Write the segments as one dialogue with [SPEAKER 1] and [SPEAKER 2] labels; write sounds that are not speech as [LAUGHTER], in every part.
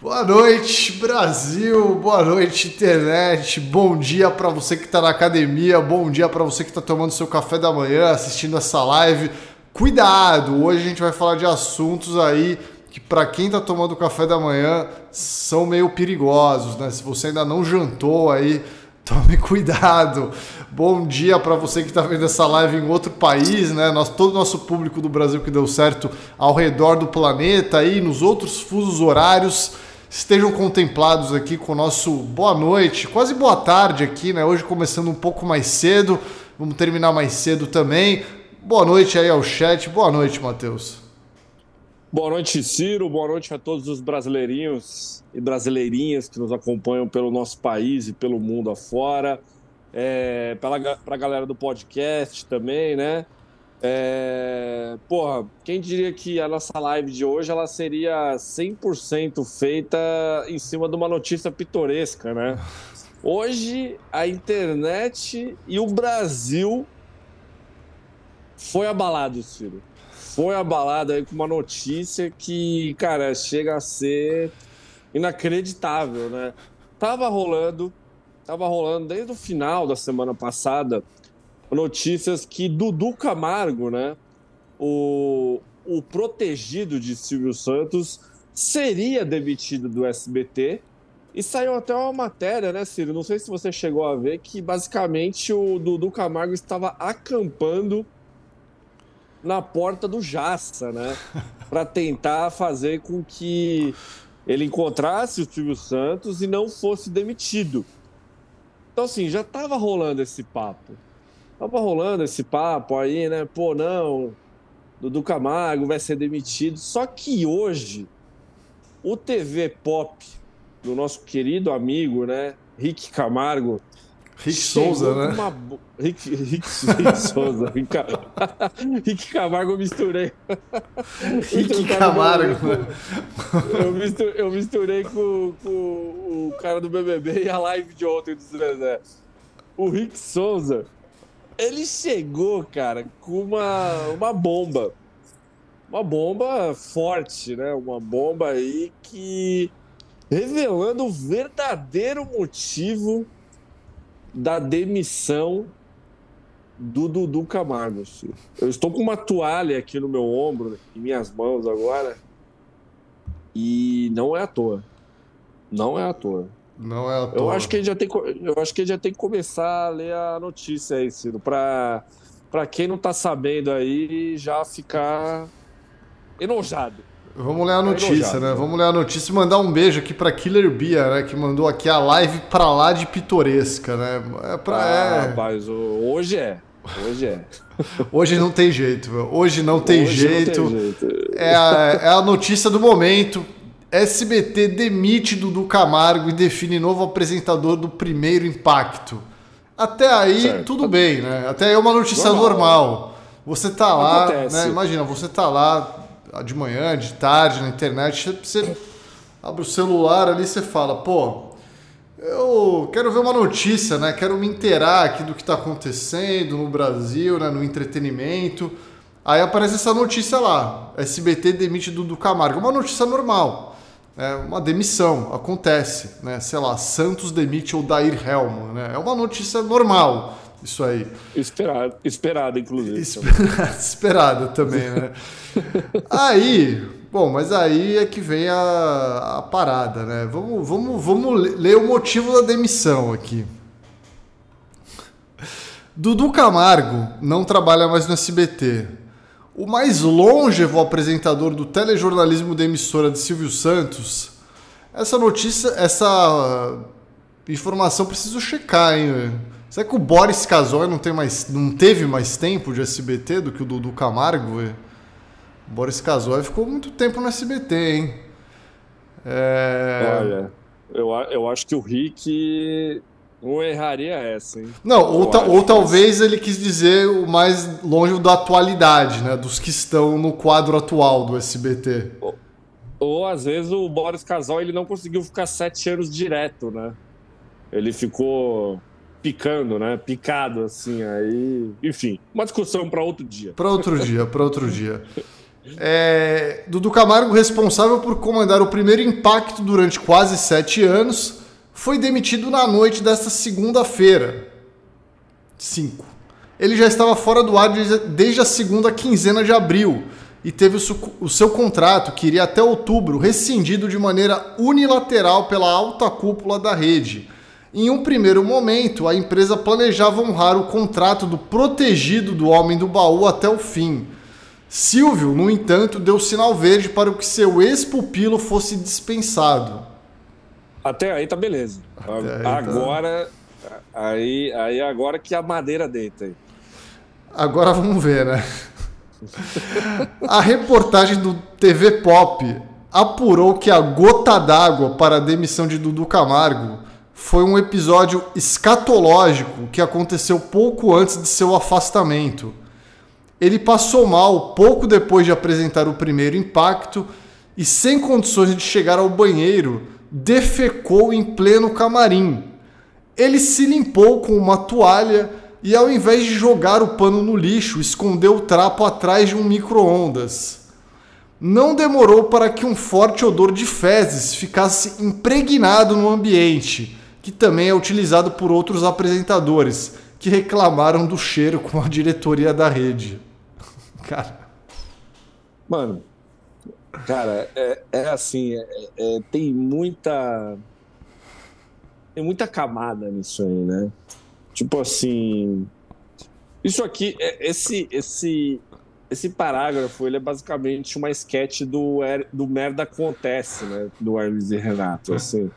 [SPEAKER 1] Boa noite, Brasil. Boa noite, internet. Bom dia para você que está na academia. Bom dia para você que está tomando seu café da manhã, assistindo essa live. Cuidado! Hoje a gente vai falar de assuntos aí que para quem está tomando café da manhã são meio perigosos, né? Se você ainda não jantou aí, tome [LAUGHS] cuidado. Bom dia para você que está vendo essa live em outro país, né? Nós, todo o nosso público do Brasil que deu certo ao redor do planeta aí, nos outros fusos horários estejam contemplados aqui com o nosso boa noite, quase boa tarde aqui, né? Hoje começando um pouco mais cedo, vamos terminar mais cedo também. Boa noite aí ao chat, boa noite, Matheus.
[SPEAKER 2] Boa noite, Ciro, boa noite a todos os brasileirinhos e brasileirinhas que nos acompanham pelo nosso país e pelo mundo afora. É, para a galera do podcast também, né? É... Porra, quem diria que a nossa live de hoje ela seria 100% feita em cima de uma notícia pitoresca, né? Hoje a internet e o Brasil foi abalado, Ciro. Foi abalado aí com uma notícia que, cara, chega a ser inacreditável, né? Tava rolando, tava rolando desde o final da semana passada notícias que Dudu Camargo, né, o, o protegido de Silvio Santos, seria demitido do SBT. E saiu até uma matéria, né, Ciro? Não sei se você chegou a ver, que basicamente o Dudu Camargo estava acampando na porta do Jaça, né? [LAUGHS] Para tentar fazer com que ele encontrasse o Silvio Santos e não fosse demitido. Então, assim, já estava rolando esse papo. Tava rolando esse papo aí, né? Pô, não, Dudu Camargo vai ser demitido. Só que hoje, o TV Pop do nosso querido amigo, né? Rick Camargo.
[SPEAKER 1] Rick Souza, né?
[SPEAKER 2] Uma... Rick, Rick, Rick Souza. Rick [LAUGHS] Camargo eu misturei.
[SPEAKER 1] Rick Camargo.
[SPEAKER 2] Eu misturei, eu misturei com, com, o cara do BBB e a live de ontem do Zezé. O Rick Souza ele chegou, cara, com uma, uma bomba. Uma bomba forte, né? Uma bomba aí que. revelando o verdadeiro motivo da demissão do Dudu Camargo. Eu estou com uma toalha aqui no meu ombro, em minhas mãos agora, e não é à toa. Não é à toa.
[SPEAKER 1] Não é à toa.
[SPEAKER 2] Eu acho que ele já tem, eu acho que já tem que começar a ler a notícia aí, Ciro, para para quem não tá sabendo aí já ficar enojado.
[SPEAKER 1] Vamos ler a notícia, né? Vamos ler a notícia e mandar um beijo aqui para Killer Bia, né? Que mandou aqui a live pra lá de pitoresca, né? É pra.
[SPEAKER 2] Ah,
[SPEAKER 1] é...
[SPEAKER 2] rapaz, hoje é. Hoje é. [LAUGHS]
[SPEAKER 1] Hoje não tem jeito, meu. Hoje não tem, Hoje jeito. Não tem jeito. É, a, é a notícia do momento. SBT demite Dudu Camargo e define novo apresentador do primeiro impacto. Até aí, certo. tudo bem, né? Até aí é uma notícia normal. normal. Você tá lá, né? Imagina, você tá lá de manhã, de tarde, na internet, você abre o celular ali você fala, pô, eu quero ver uma notícia, né? Quero me inteirar aqui do que está acontecendo no Brasil, né? no entretenimento. Aí aparece essa notícia lá: SBT demite Dudu Camargo. Uma notícia normal é uma demissão, acontece, né? Sei lá, Santos demite o Dair Helman, né? É uma notícia normal isso aí.
[SPEAKER 2] Esperada, esperada inclusive.
[SPEAKER 1] Esperada, [LAUGHS] esperada também, né? [LAUGHS] aí, bom, mas aí é que vem a, a parada, né? Vamos, vamos, vamos ler o motivo da demissão aqui. Dudu Camargo não trabalha mais no SBT o mais longevo apresentador do telejornalismo da emissora de Silvio Santos. Essa notícia, essa informação preciso checar, hein? Será que o Boris Casoy não, tem mais, não teve mais tempo de SBT do que o Dudu Camargo? O Boris Casoy ficou muito tempo no SBT, hein?
[SPEAKER 2] É... Olha, eu, eu acho que o Rick não erraria essa, hein?
[SPEAKER 1] Não, ou, ta, ou talvez ele quis dizer o mais longe da atualidade, né? Dos que estão no quadro atual do SBT.
[SPEAKER 2] Ou, ou às vezes o Boris Casal ele não conseguiu ficar sete anos direto, né? Ele ficou picando, né? Picado assim, aí, enfim, uma discussão para outro dia.
[SPEAKER 1] Para outro dia, para outro dia. É, Dudu Camargo, responsável por comandar o primeiro impacto durante quase sete anos, foi demitido na noite desta segunda-feira. 5. Ele já estava fora do ar desde a segunda quinzena de abril e teve o seu contrato, que iria até outubro, rescindido de maneira unilateral pela alta cúpula da rede. Em um primeiro momento, a empresa planejava honrar o contrato do protegido do homem do baú até o fim. Silvio, no entanto, deu sinal verde para que seu ex-pupilo fosse dispensado.
[SPEAKER 2] Até aí tá beleza. Aí tá. agora, tá... aí, aí agora que a madeira deita. Aí.
[SPEAKER 1] Agora vamos ver, né? [LAUGHS] A reportagem do TV Pop apurou que a gota d'água para a demissão de Dudu Camargo foi um episódio escatológico que aconteceu pouco antes de seu afastamento. Ele passou mal pouco depois de apresentar o primeiro impacto e, sem condições de chegar ao banheiro, defecou em pleno camarim. Ele se limpou com uma toalha e ao invés de jogar o pano no lixo, escondeu o trapo atrás de um micro-ondas. Não demorou para que um forte odor de fezes ficasse impregnado no ambiente, que também é utilizado por outros apresentadores, que reclamaram do cheiro com a diretoria da rede. [LAUGHS] Cara.
[SPEAKER 2] Mano, cara, é, é assim, é, é, tem muita. Tem muita camada nisso aí, né? Tipo assim. Isso aqui, é, esse, esse, esse parágrafo, ele é basicamente uma sketch do, do Merda Acontece, né? Do Hermes e Renato, assim.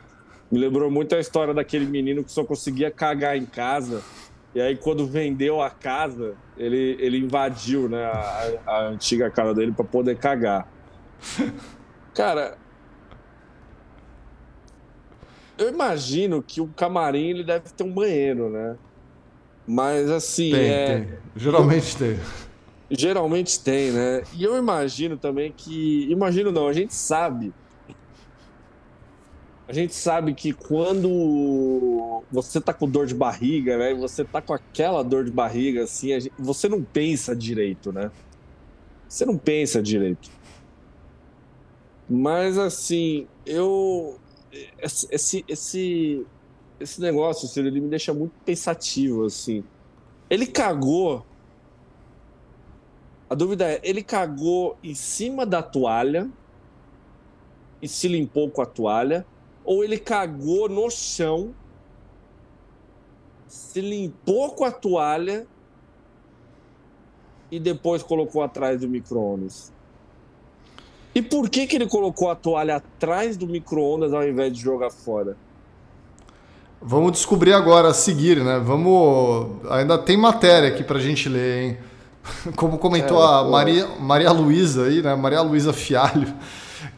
[SPEAKER 2] Me lembrou muito a história daquele menino que só conseguia cagar em casa. E aí, quando vendeu a casa, ele, ele invadiu né, a, a antiga casa dele para poder cagar. [LAUGHS] Cara, eu imagino que o camarim ele deve ter um banheiro, né? Mas assim.
[SPEAKER 1] Tem, é... tem. Geralmente tem.
[SPEAKER 2] Geralmente tem, né? E eu imagino também que. Imagino não, a gente sabe. A gente sabe que quando você tá com dor de barriga, né? Você tá com aquela dor de barriga, assim, gente... você não pensa direito, né? Você não pensa direito. Mas assim, eu. Esse, esse, esse negócio, assim, ele me deixa muito pensativo, assim. Ele cagou. A dúvida é, ele cagou em cima da toalha e se limpou com a toalha, ou ele cagou no chão, se limpou com a toalha e depois colocou atrás do micro-ondas. E por que, que ele colocou a toalha atrás do micro-ondas ao invés de jogar fora?
[SPEAKER 1] Vamos descobrir agora, a seguir, né? Vamos. Ainda tem matéria aqui pra gente ler, hein? [LAUGHS] Como comentou é, a Maria, Maria Luísa aí, né? Maria Luísa Fialho,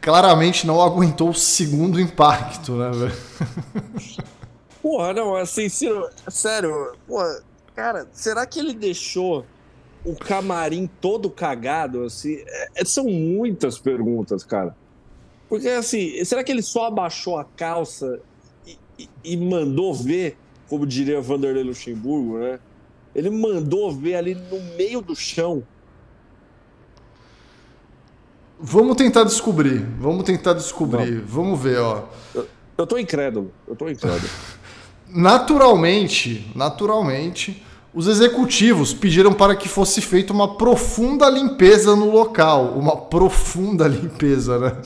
[SPEAKER 1] claramente não aguentou o segundo impacto, né, velho? [LAUGHS]
[SPEAKER 2] Porra, não, assim, sério, porra, cara, será que ele deixou o camarim todo cagado? Assim, é, é, são muitas perguntas, cara. Porque, assim, será que ele só abaixou a calça e, mandou ver, como diria Vanderlei Luxemburgo, né? Ele mandou ver ali no meio do chão.
[SPEAKER 1] Vamos tentar descobrir. Vamos tentar descobrir. Não. Vamos ver, ó.
[SPEAKER 2] Eu, eu tô incrédulo. Eu tô incrédulo. [LAUGHS]
[SPEAKER 1] naturalmente, naturalmente, os executivos pediram para que fosse feita uma profunda limpeza no local. Uma profunda limpeza, né?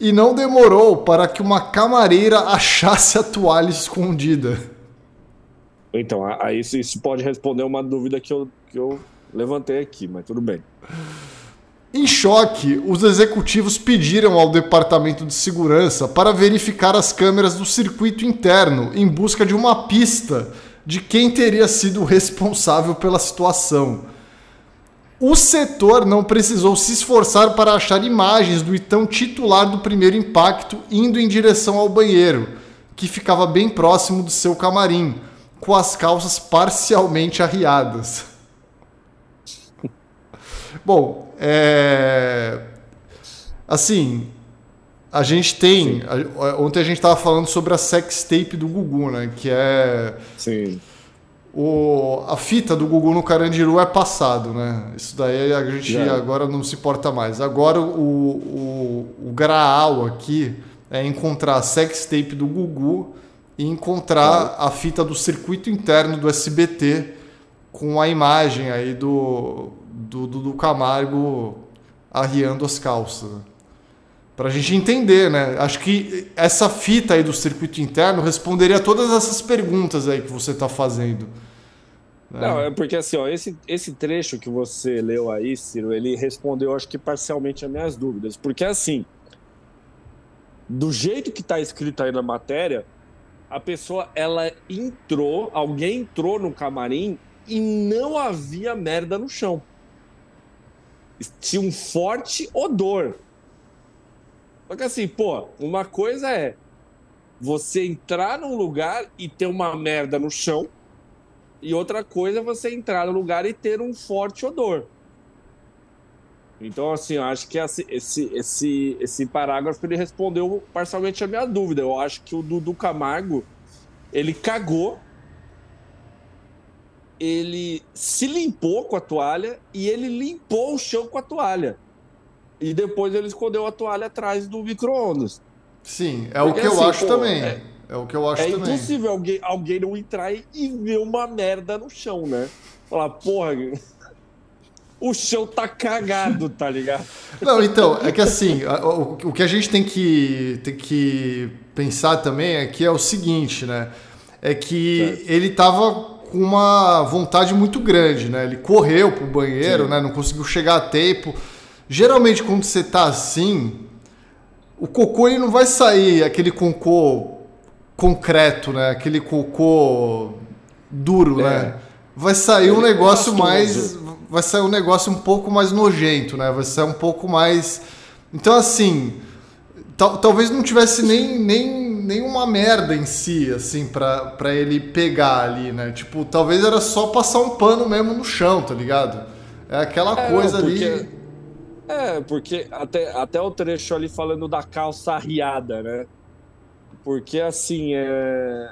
[SPEAKER 1] E não demorou para que uma camareira achasse a toalha escondida.
[SPEAKER 2] Então, aí isso pode responder uma dúvida que eu, que eu levantei aqui, mas tudo bem.
[SPEAKER 1] Em choque, os executivos pediram ao Departamento de Segurança para verificar as câmeras do circuito interno em busca de uma pista de quem teria sido responsável pela situação. O setor não precisou se esforçar para achar imagens do então titular do primeiro impacto indo em direção ao banheiro, que ficava bem próximo do seu camarim, com as calças parcialmente arriadas. Bom, é... assim, a gente tem. Ontem a gente estava falando sobre a sex tape do Gugu, né? Que é.
[SPEAKER 2] Sim
[SPEAKER 1] o, a fita do Gugu no Carandiru é passado, né? Isso daí a gente Já. agora não se importa mais. Agora o, o, o graal aqui é encontrar a sextape do Gugu e encontrar a fita do circuito interno do SBT com a imagem aí do, do, do, do Camargo arriando as calças. Para a gente entender, né? Acho que essa fita aí do circuito interno responderia todas essas perguntas aí que você está fazendo.
[SPEAKER 2] Né? Não, é porque assim, ó, esse, esse trecho que você leu aí, Ciro, ele respondeu, acho que parcialmente as minhas dúvidas. Porque assim, do jeito que está escrito aí na matéria, a pessoa, ela entrou, alguém entrou no camarim e não havia merda no chão. Tinha um forte odor. Só que assim, pô, uma coisa é você entrar num lugar e ter uma merda no chão, e outra coisa é você entrar no lugar e ter um forte odor. Então, assim, eu acho que esse, esse, esse, esse parágrafo ele respondeu parcialmente a minha dúvida. Eu acho que o Dudu Camargo ele cagou, ele se limpou com a toalha e ele limpou o chão com a toalha. E depois ele escondeu a toalha atrás do micro-ondas.
[SPEAKER 1] Sim, é Porque, o que assim, eu acho pô, também. É, é, o que eu acho
[SPEAKER 2] é
[SPEAKER 1] também.
[SPEAKER 2] É impossível alguém, alguém não entrar e ver uma merda no chão, né? Falar, porra, o chão tá cagado, tá ligado? [LAUGHS]
[SPEAKER 1] Não, então, é que assim, o, o que a gente tem que, tem que pensar também é que é o seguinte, né? É que ele tava com uma vontade muito grande, né? Ele correu pro banheiro, Sim. né? Não conseguiu chegar a tempo. Geralmente, quando você tá assim, o cocô ele não vai sair aquele cocô concreto, né? Aquele cocô duro, é. né? Vai sair ele um negócio mais vai sair um negócio um pouco mais nojento, né? Vai sair um pouco mais. Então, assim, tal, talvez não tivesse nem, nem, nem uma merda em si, assim, pra, pra ele pegar ali, né? Tipo, talvez era só passar um pano mesmo no chão, tá ligado? É aquela é, coisa porque, ali.
[SPEAKER 2] É, porque até, até o trecho ali falando da calça arriada, né? Porque assim, é.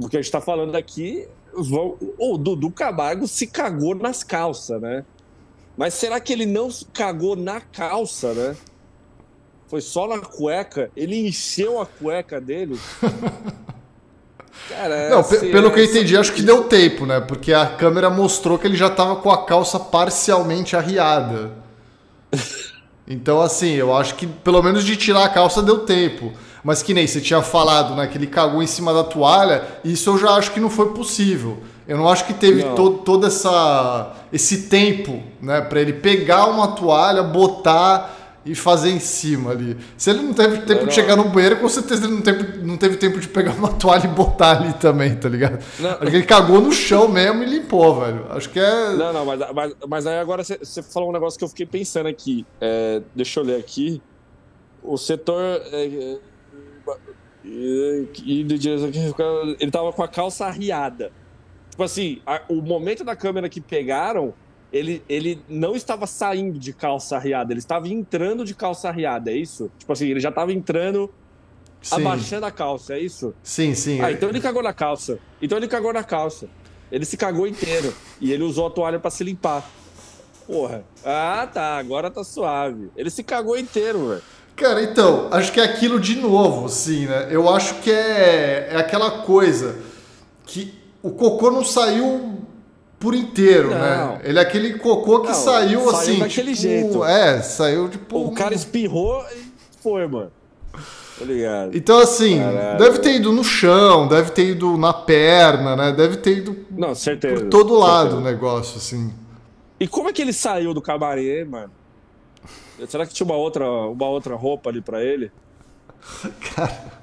[SPEAKER 2] O que a gente tá falando aqui o Dudu Camargo se cagou nas calças, né? Mas será que ele não cagou na calça, né? Foi só na cueca? Ele encheu a cueca dele?
[SPEAKER 1] Cara, [LAUGHS] não, assim, pelo que eu entendi, acho que deu tempo, né? Porque a câmera mostrou que ele já tava com a calça parcialmente arriada. [LAUGHS] Então, assim, eu acho que pelo menos de tirar a calça deu tempo. Mas que nem você tinha falado, né? Que ele cagou em cima da toalha, isso eu já acho que não foi possível. Eu não acho que teve todo, todo essa, esse tempo, né? Para ele pegar uma toalha, botar e fazer em cima ali. Se ele não teve tempo não, de chegar no banheiro, com certeza ele não teve, não teve tempo de pegar uma [LAUGHS] toalha e botar ali também, tá ligado? Não. Acho que ele cagou no chão mesmo e limpou, velho. Acho que é.
[SPEAKER 2] Não, não, mas, mas, mas aí agora você falou um negócio que eu fiquei pensando aqui. É, deixa eu ler aqui. O setor. É, e ele tava com a calça arriada. Tipo assim, a, o momento da câmera que pegaram, ele, ele não estava saindo de calça arriada, ele estava entrando de calça arriada, é isso? Tipo assim, ele já estava entrando, sim. abaixando a calça, é isso?
[SPEAKER 1] Sim, sim.
[SPEAKER 2] Ah, então ele cagou na calça. Então ele cagou na calça. Ele se cagou inteiro. E ele usou a toalha para se limpar. Porra. Ah, tá. Agora tá suave. Ele se cagou inteiro, velho.
[SPEAKER 1] Cara, então, acho que é aquilo de novo, sim, né? Eu acho que é, é aquela coisa que o cocô não saiu por inteiro, né? não. né? Ele é aquele cocô que não, saiu, saiu assim.
[SPEAKER 2] daquele tipo, jeito.
[SPEAKER 1] É, saiu tipo.
[SPEAKER 2] O cara espirrou e foi, mano. Ligado?
[SPEAKER 1] Então, assim, Caralho. deve ter ido no chão, deve ter ido na perna, né? Deve ter ido
[SPEAKER 2] não, certeza,
[SPEAKER 1] por todo lado certeza. o negócio, assim.
[SPEAKER 2] E como é que ele saiu do camarim, mano? Será que tinha uma outra, uma outra roupa ali para ele? [LAUGHS] Cara.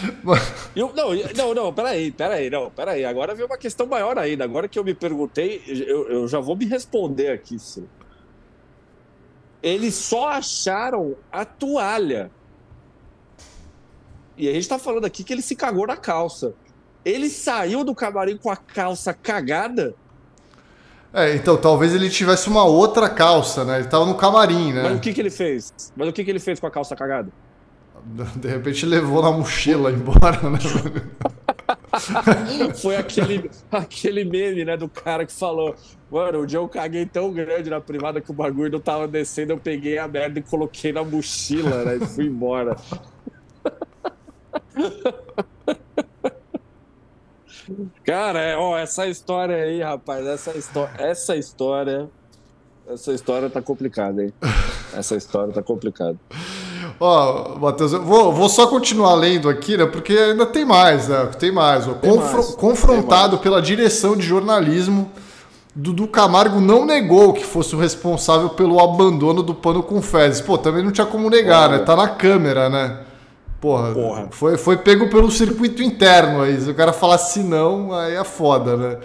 [SPEAKER 2] [LAUGHS] Eu, não, não, não, peraí, peraí, não, peraí. Agora veio uma questão maior ainda. Agora que eu me perguntei, eu, eu já vou me responder aqui, sim. Eles só acharam a toalha. E a gente tá falando aqui que ele se cagou na calça. Ele saiu do camarim com a calça cagada
[SPEAKER 1] é, então talvez ele tivesse uma outra calça, né? Ele tava no camarim, né?
[SPEAKER 2] Mas o que, que ele fez? Mas o que, que ele fez com a calça cagada?
[SPEAKER 1] De repente levou na mochila [LAUGHS] embora, né? [LAUGHS]
[SPEAKER 2] Foi aquele, aquele meme, né, do cara que falou: Mano, um dia eu caguei tão grande na privada que o bagulho não tava descendo, eu peguei a merda e coloquei na mochila, né? E fui embora. [LAUGHS] Cara, é, ó, essa história aí, rapaz, essa, essa história. Essa história tá complicada, hein? Essa história tá complicada.
[SPEAKER 1] Ó, Matheus, eu vou, vou só continuar lendo aqui, né? Porque ainda tem mais, né? Tem mais. Ó. Tem mais. Confrontado tem mais. pela direção de jornalismo, Dudu Camargo não negou que fosse o responsável pelo abandono do pano com fezes. Pô, também não tinha como negar, Porra. né? Tá na câmera, né? Porra, Porra. Foi, foi pego pelo circuito interno aí. Se o cara falasse não, aí é foda, né?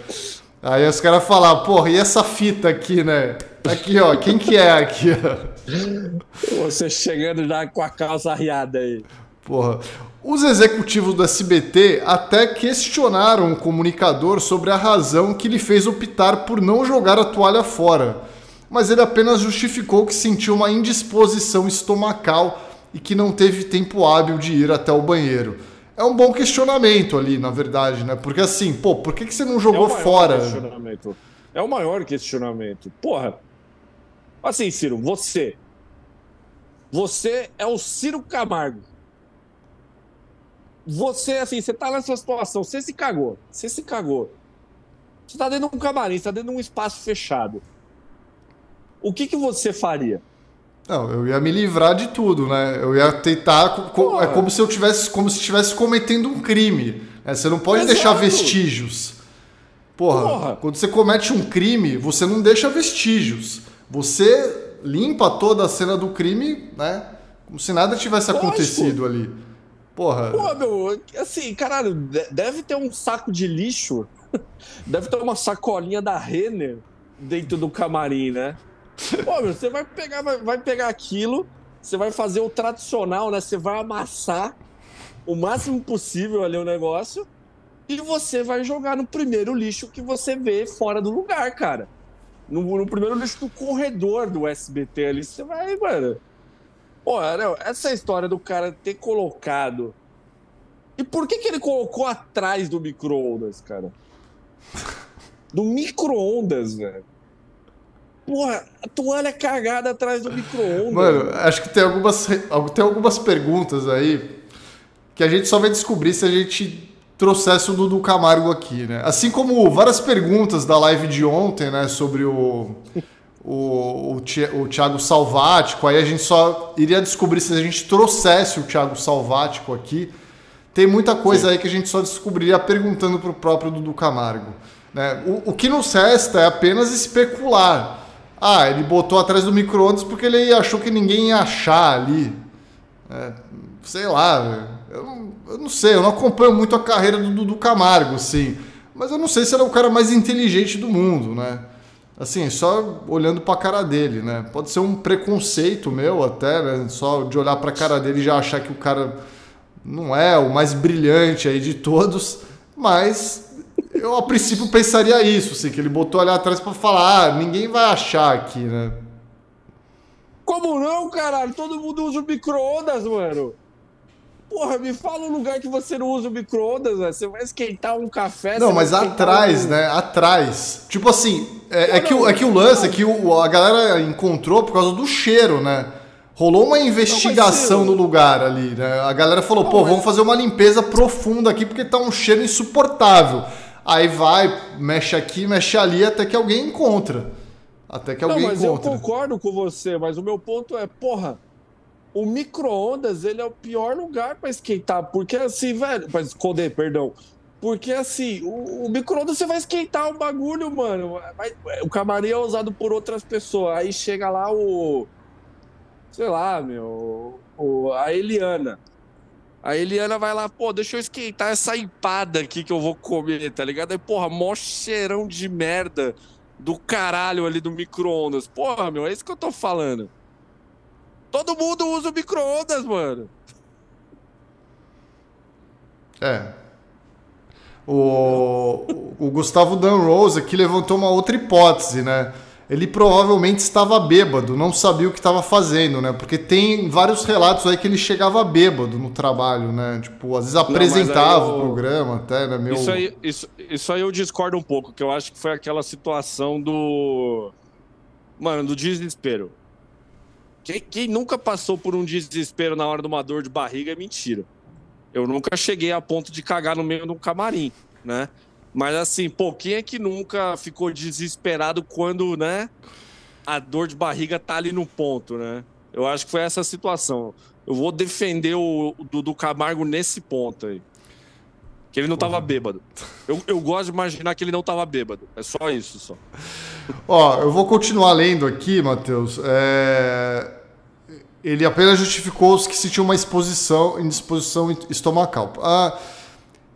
[SPEAKER 1] Aí os caras falaram, porra, e essa fita aqui, né? Aqui, ó, quem que é aqui, ó?
[SPEAKER 2] Você chegando já com a calça arriada aí.
[SPEAKER 1] Porra. Os executivos do SBT até questionaram o comunicador sobre a razão que lhe fez optar por não jogar a toalha fora, mas ele apenas justificou que sentiu uma indisposição estomacal e que não teve tempo hábil de ir até o banheiro. É um bom questionamento ali, na verdade, né? Porque assim, pô, por que, que você não jogou é fora?
[SPEAKER 2] É o maior questionamento. Porra. Assim, Ciro, você. Você é o Ciro Camargo você, assim, você tá nessa situação, você se cagou, você se cagou. Você tá dentro de um camarim, você tá dentro de um espaço fechado. O que que você faria?
[SPEAKER 1] Não, eu ia me livrar de tudo, né? Eu ia tentar. é como se eu tivesse. Como se estivesse cometendo um crime. Né? Você não pode Exato. deixar vestígios. Porra, Porra, quando você comete um crime, você não deixa vestígios. Você limpa toda a cena do crime, né? Como se nada tivesse Lógico. acontecido ali. Porra.
[SPEAKER 2] Pô, meu, assim, caralho, deve ter um saco de lixo. [LAUGHS] Deve ter uma sacolinha da Renner dentro do camarim, né? Pô, meu, você vai pegar, vai, vai pegar aquilo, você vai fazer o tradicional, né? Você vai amassar o máximo possível ali o negócio e você vai jogar no primeiro lixo que você vê fora do lugar, cara. No, no primeiro lixo do corredor do SBT ali, você vai, mano. Pô, não, essa história do cara ter colocado. E por que, que ele colocou atrás do micro-ondas, cara? Do micro-ondas, velho. Porra, a toalha cagada atrás do micro-ondas.
[SPEAKER 1] Mano, acho que tem algumas, tem algumas perguntas aí que a gente só vai descobrir se a gente trouxesse o Dudu Camargo aqui, né? Assim como várias perguntas da live de ontem, né, sobre o o, o, o Thiago Salvático, aí a gente só iria descobrir se a gente trouxesse o Thiago Salvático aqui. Tem muita coisa Sim. aí que a gente só descobriria perguntando para o próprio Dudu Camargo. Né? O, o que nos resta é apenas especular. Ah, ele botou atrás do micro-ondas porque ele achou que ninguém ia achar ali. É, sei lá, eu não, eu não, sei, eu não acompanho muito a carreira do Dudu Camargo, sim. Mas eu não sei se ele é o cara mais inteligente do mundo, né? assim, só olhando para a cara dele, né? Pode ser um preconceito meu até, né? Só de olhar para a cara dele e já achar que o cara não é o mais brilhante aí de todos, mas eu a princípio pensaria isso, assim, que ele botou ali atrás para falar, ah, ninguém vai achar aqui, né?
[SPEAKER 2] Como não, caralho? Todo mundo usa o micro-ondas, mano. Porra, me fala um lugar que você não usa o micro-ondas, Você vai esquentar um café.
[SPEAKER 1] Não, mas atrás, um... né? Atrás. Tipo assim, é, é, que, o, é que o lance é que o, a galera encontrou por causa do cheiro, né? Rolou uma investigação no lugar ali, né? A galera falou, não, pô, mas... vamos fazer uma limpeza profunda aqui porque tá um cheiro insuportável. Aí vai, mexe aqui, mexe ali, até que alguém encontra. Até que alguém não,
[SPEAKER 2] mas
[SPEAKER 1] encontra.
[SPEAKER 2] eu concordo com você, mas o meu ponto é, porra, o micro-ondas, ele é o pior lugar para esquentar, porque assim, velho, para esconder, perdão. Porque assim, o, o micro-ondas você vai esquentar o bagulho, mano. Vai, o camarim é usado por outras pessoas. Aí chega lá o. Sei lá, meu. O, a Eliana. A Eliana vai lá, pô, deixa eu esquentar essa empada aqui que eu vou comer, tá ligado? Aí, porra, mó cheirão de merda do caralho ali do micro-ondas. Porra, meu, é isso que eu tô falando. Todo mundo usa o micro-ondas, mano.
[SPEAKER 1] É. O, o Gustavo Dan Rose aqui levantou uma outra hipótese, né? Ele provavelmente estava bêbado, não sabia o que estava fazendo, né? Porque tem vários relatos aí que ele chegava bêbado no trabalho, né? Tipo, às vezes apresentava eu... o programa até, né? Meu...
[SPEAKER 2] Isso, aí, isso, isso aí eu discordo um pouco, que eu acho que foi aquela situação do. Mano, do desespero. Quem, quem nunca passou por um desespero na hora de uma dor de barriga é mentira. Eu nunca cheguei a ponto de cagar no meio de um camarim, né? Mas assim, pô, quem é que nunca ficou desesperado quando, né, a dor de barriga tá ali no ponto, né? Eu acho que foi essa situação. Eu vou defender o, Dudu Camargo nesse ponto aí. Que ele não tava bêbado. Eu, eu gosto de imaginar que ele não tava bêbado. É só isso, só.
[SPEAKER 1] Ó, eu vou continuar lendo aqui, Matheus. É... Ele apenas justificou os que sentiam uma exposição, indisposição estomacal. Ah,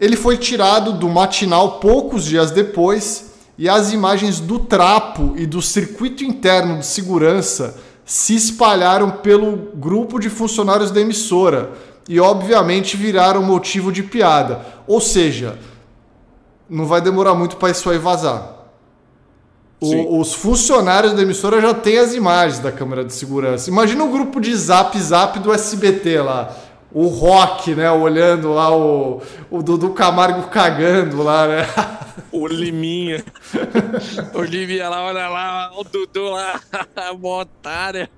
[SPEAKER 1] ele foi tirado do matinal poucos dias depois e as imagens do trapo e do circuito interno de segurança se espalharam pelo grupo de funcionários da emissora e, obviamente, viraram motivo de piada. Ou seja, não vai demorar muito para isso aí vazar. O, os funcionários da emissora já têm as imagens da câmera de segurança. Imagina o grupo de zap zap do SBT lá o Rock, né? Olhando lá o, o Dudu Camargo cagando lá, né?
[SPEAKER 2] O Liminha. o Liminha lá, olha lá, o Dudu lá, [LAUGHS] a otária.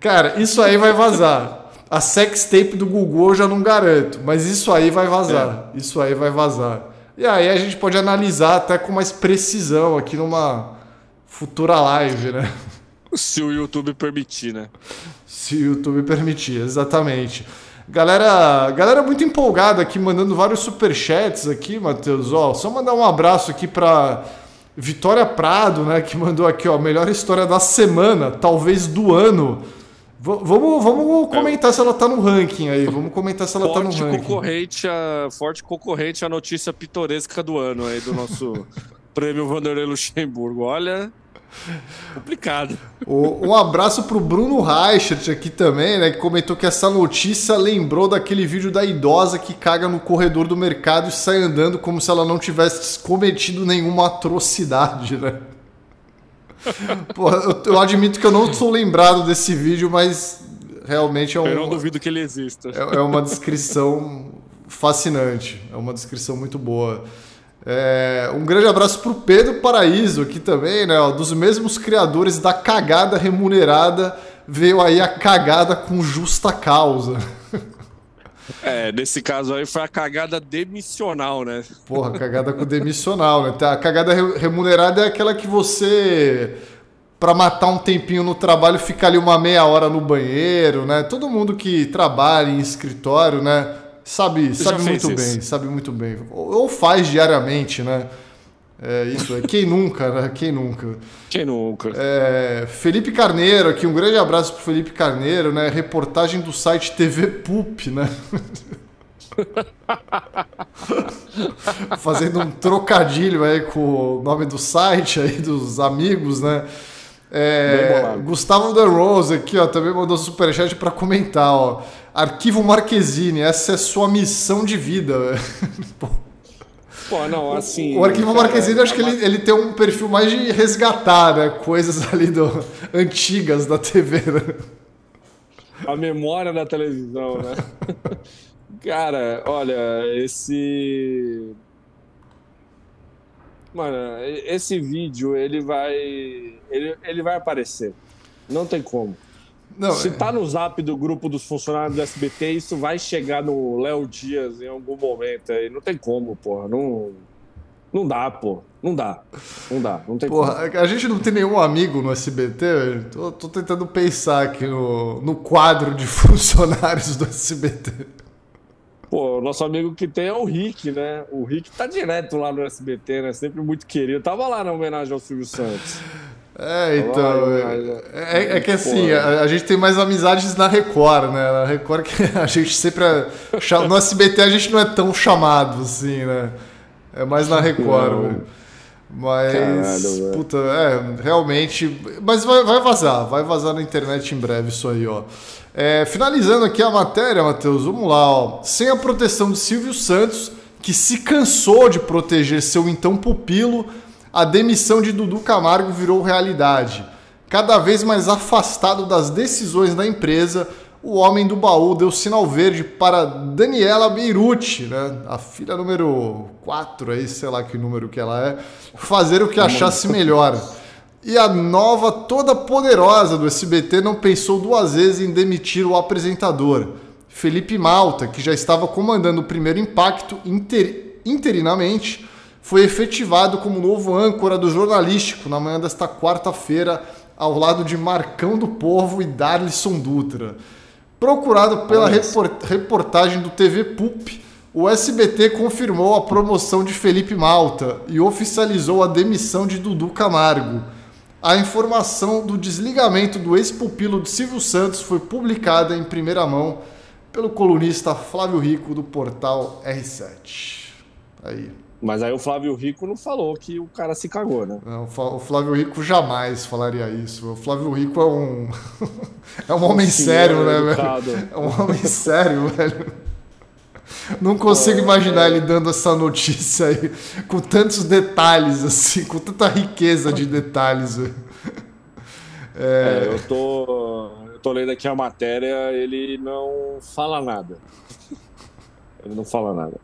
[SPEAKER 1] Cara, isso aí vai vazar. A sex tape do Google eu já não garanto, mas isso aí vai vazar. É. Isso aí vai vazar. E aí a gente pode analisar até com mais precisão aqui numa futura live, né?
[SPEAKER 2] Se o YouTube permitir, né?
[SPEAKER 1] Se o YouTube permitir, exatamente. Galera, galera muito empolgada aqui, mandando vários superchats aqui, Matheus. Ó, só mandar um abraço aqui para Vitória Prado, né, que mandou aqui, ó, melhor história da semana, talvez do ano. V vamos, vamos comentar se ela tá no ranking aí. Vamos comentar se ela forte tá no ranking.
[SPEAKER 2] Concorrente a, forte concorrente à notícia pitoresca do ano aí do nosso [LAUGHS] prêmio Vanderlei Luxemburgo. Olha, Complicado.
[SPEAKER 1] um abraço pro Bruno Reichert aqui também, né? Que comentou que essa notícia lembrou daquele vídeo da idosa que caga no corredor do mercado e sai andando como se ela não tivesse cometido nenhuma atrocidade, né? Pô, eu, eu, admito que eu não sou lembrado desse vídeo, mas realmente é um.
[SPEAKER 2] Eu não duvido que ele exista.
[SPEAKER 1] É, é uma descrição fascinante. É uma descrição muito boa. É, um grande abraço para o Pedro Paraíso aqui também, né? Dos mesmos criadores da cagada remunerada, veio aí a cagada com justa causa. [LAUGHS]
[SPEAKER 2] É, nesse caso aí foi a cagada demissional, né?
[SPEAKER 1] Porra, cagada com demissional, né? A cagada remunerada é aquela que você, para matar um tempinho no trabalho, fica ali uma meia hora no banheiro, né? Todo mundo que trabalha em escritório, né? Sabe, sabe muito isso. bem, sabe muito bem. Ou faz diariamente, né? É isso, é quem nunca, né? Quem nunca?
[SPEAKER 2] Quem nunca?
[SPEAKER 1] É, Felipe Carneiro aqui, um grande abraço pro Felipe Carneiro, né? Reportagem do site TV Pup, né? [LAUGHS] Fazendo um trocadilho aí com o nome do site aí dos amigos, né? É, Gustavo da Rose aqui, ó, também mandou superchat para comentar, ó. Arquivo Marquezine, essa é sua missão de vida. [LAUGHS]
[SPEAKER 2] Pô, não, assim.
[SPEAKER 1] O Arquivo cara, Marquezine, acho que ele, ele tem um perfil mais de resgatar, né? Coisas ali do, antigas da TV, né?
[SPEAKER 2] A memória da televisão, né? [LAUGHS] cara, olha, esse. Mano, esse vídeo, ele vai. Ele, ele vai aparecer. Não tem como. Não, Se é... tá no zap do grupo dos funcionários do SBT, isso vai chegar no Léo Dias em algum momento aí. Não tem como, porra. Não, não dá, pô. Não dá. Não dá. Não tem
[SPEAKER 1] porra,
[SPEAKER 2] como.
[SPEAKER 1] A gente não tem nenhum amigo no SBT. Tô, tô tentando pensar aqui no, no quadro de [LAUGHS] funcionários do SBT.
[SPEAKER 2] Pô, o nosso amigo que tem é o Rick, né? O Rick tá direto lá no SBT, né? Sempre muito querido. Tava lá na homenagem ao Silvio Santos.
[SPEAKER 1] É, então. É, é, é, que assim, a, a, gente tem mais amizades na Record, né? Na Record que [LAUGHS] a gente sempre. É, no SBT a gente não é tão chamado, assim, né? É mais na Record, velho. Mas. Caralho, puta, é, realmente. Mas vai, vai vazar, vai vazar na internet em breve isso aí, ó. É, finalizando aqui a matéria, Matheus, vamos lá, ó. Sem a proteção de Silvio Santos, que se cansou de proteger seu então pupilo a demissão de Dudu Camargo virou realidade. Cada vez mais afastado das decisões da empresa, o homem do baú deu sinal verde para Daniela Beirute, né? a filha número 4, aí, sei lá que número que ela é, fazer o que achasse melhor. E a nova toda poderosa do SBT não pensou duas vezes em demitir o apresentador. Felipe Malta, que já estava comandando o primeiro impacto inter, interinamente, foi efetivado como novo âncora do jornalístico na manhã desta quarta-feira, ao lado de Marcão do Povo e Darlison Dutra. Procurado pela reportagem do TV PUP, o SBT confirmou a promoção de Felipe Malta e oficializou a demissão de Dudu Camargo. A informação do desligamento do ex-pupilo de Silvio Santos foi publicada em primeira mão pelo colunista Flávio Rico do portal R7. Aí.
[SPEAKER 2] Mas aí o Flávio Rico não falou que o cara se cagou, né?
[SPEAKER 1] Não, o Flávio Rico jamais falaria isso. O Flávio Rico é um. [LAUGHS] é um homem sério, né, velho? É um homem [LAUGHS] sério, velho. Não consigo imaginar ele dando essa notícia aí com tantos detalhes, assim, com tanta riqueza de detalhes.
[SPEAKER 2] É... é, eu tô, eu tô lendo aqui a matéria, ele não fala nada. Ele não fala nada.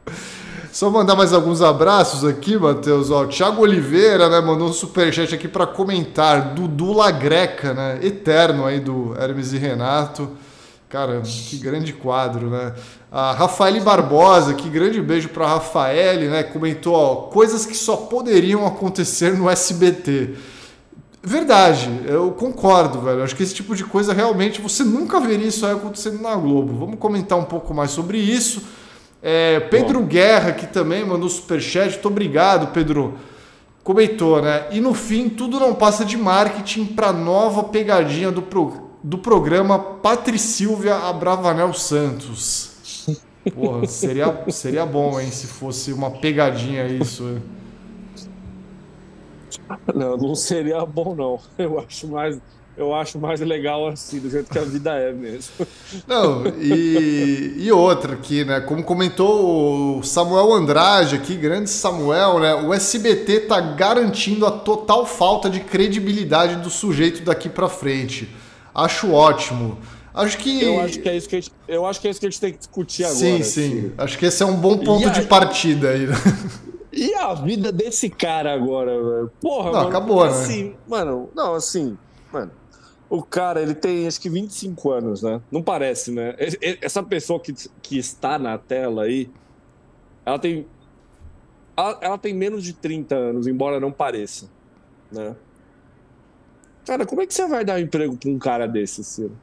[SPEAKER 1] Só mandar mais alguns abraços aqui, Matheus. Ó, Thiago Oliveira, né, mandou um superchat aqui para comentar. Dudu Lagreca, né? Eterno aí do Hermes e Renato. Cara, que grande quadro, né? A Rafael Barbosa, que grande beijo para Rafael, né? Comentou, ó, coisas que só poderiam acontecer no SBT. Verdade, eu concordo, velho. Acho que esse tipo de coisa realmente você nunca veria isso aí acontecendo na Globo. Vamos comentar um pouco mais sobre isso. É, Pedro Bom. Guerra, que também mandou superchat. Muito obrigado, Pedro. Comentou, né? E no fim, tudo não passa de marketing para nova pegadinha do pro do programa Patricílvia Abravanel Santos. Porra, seria, seria bom, hein, se fosse uma pegadinha isso.
[SPEAKER 2] Não, não seria bom, não. Eu acho mais, eu acho mais legal assim, do jeito que a vida é mesmo.
[SPEAKER 1] Não, e, e outra aqui, né? Como comentou o Samuel Andrade aqui, grande Samuel, né? O SBT tá garantindo a total falta de credibilidade do sujeito daqui para frente. Acho ótimo. Acho que.
[SPEAKER 2] Eu acho que é isso que a gente, eu acho que é isso que a gente tem que discutir agora.
[SPEAKER 1] Sim, sim. Acho que esse é um bom ponto de partida aí. Né?
[SPEAKER 2] E a vida desse cara agora, velho? Porra,
[SPEAKER 1] não,
[SPEAKER 2] mano.
[SPEAKER 1] acabou,
[SPEAKER 2] assim, né? Mano, não, assim, mano. O cara, ele tem acho que 25 anos, né? Não parece, né? Essa pessoa que, que está na tela aí, ela tem. Ela, ela tem menos de 30 anos, embora não pareça, né? Cara, como é que você vai dar emprego para um cara desse, Ciro?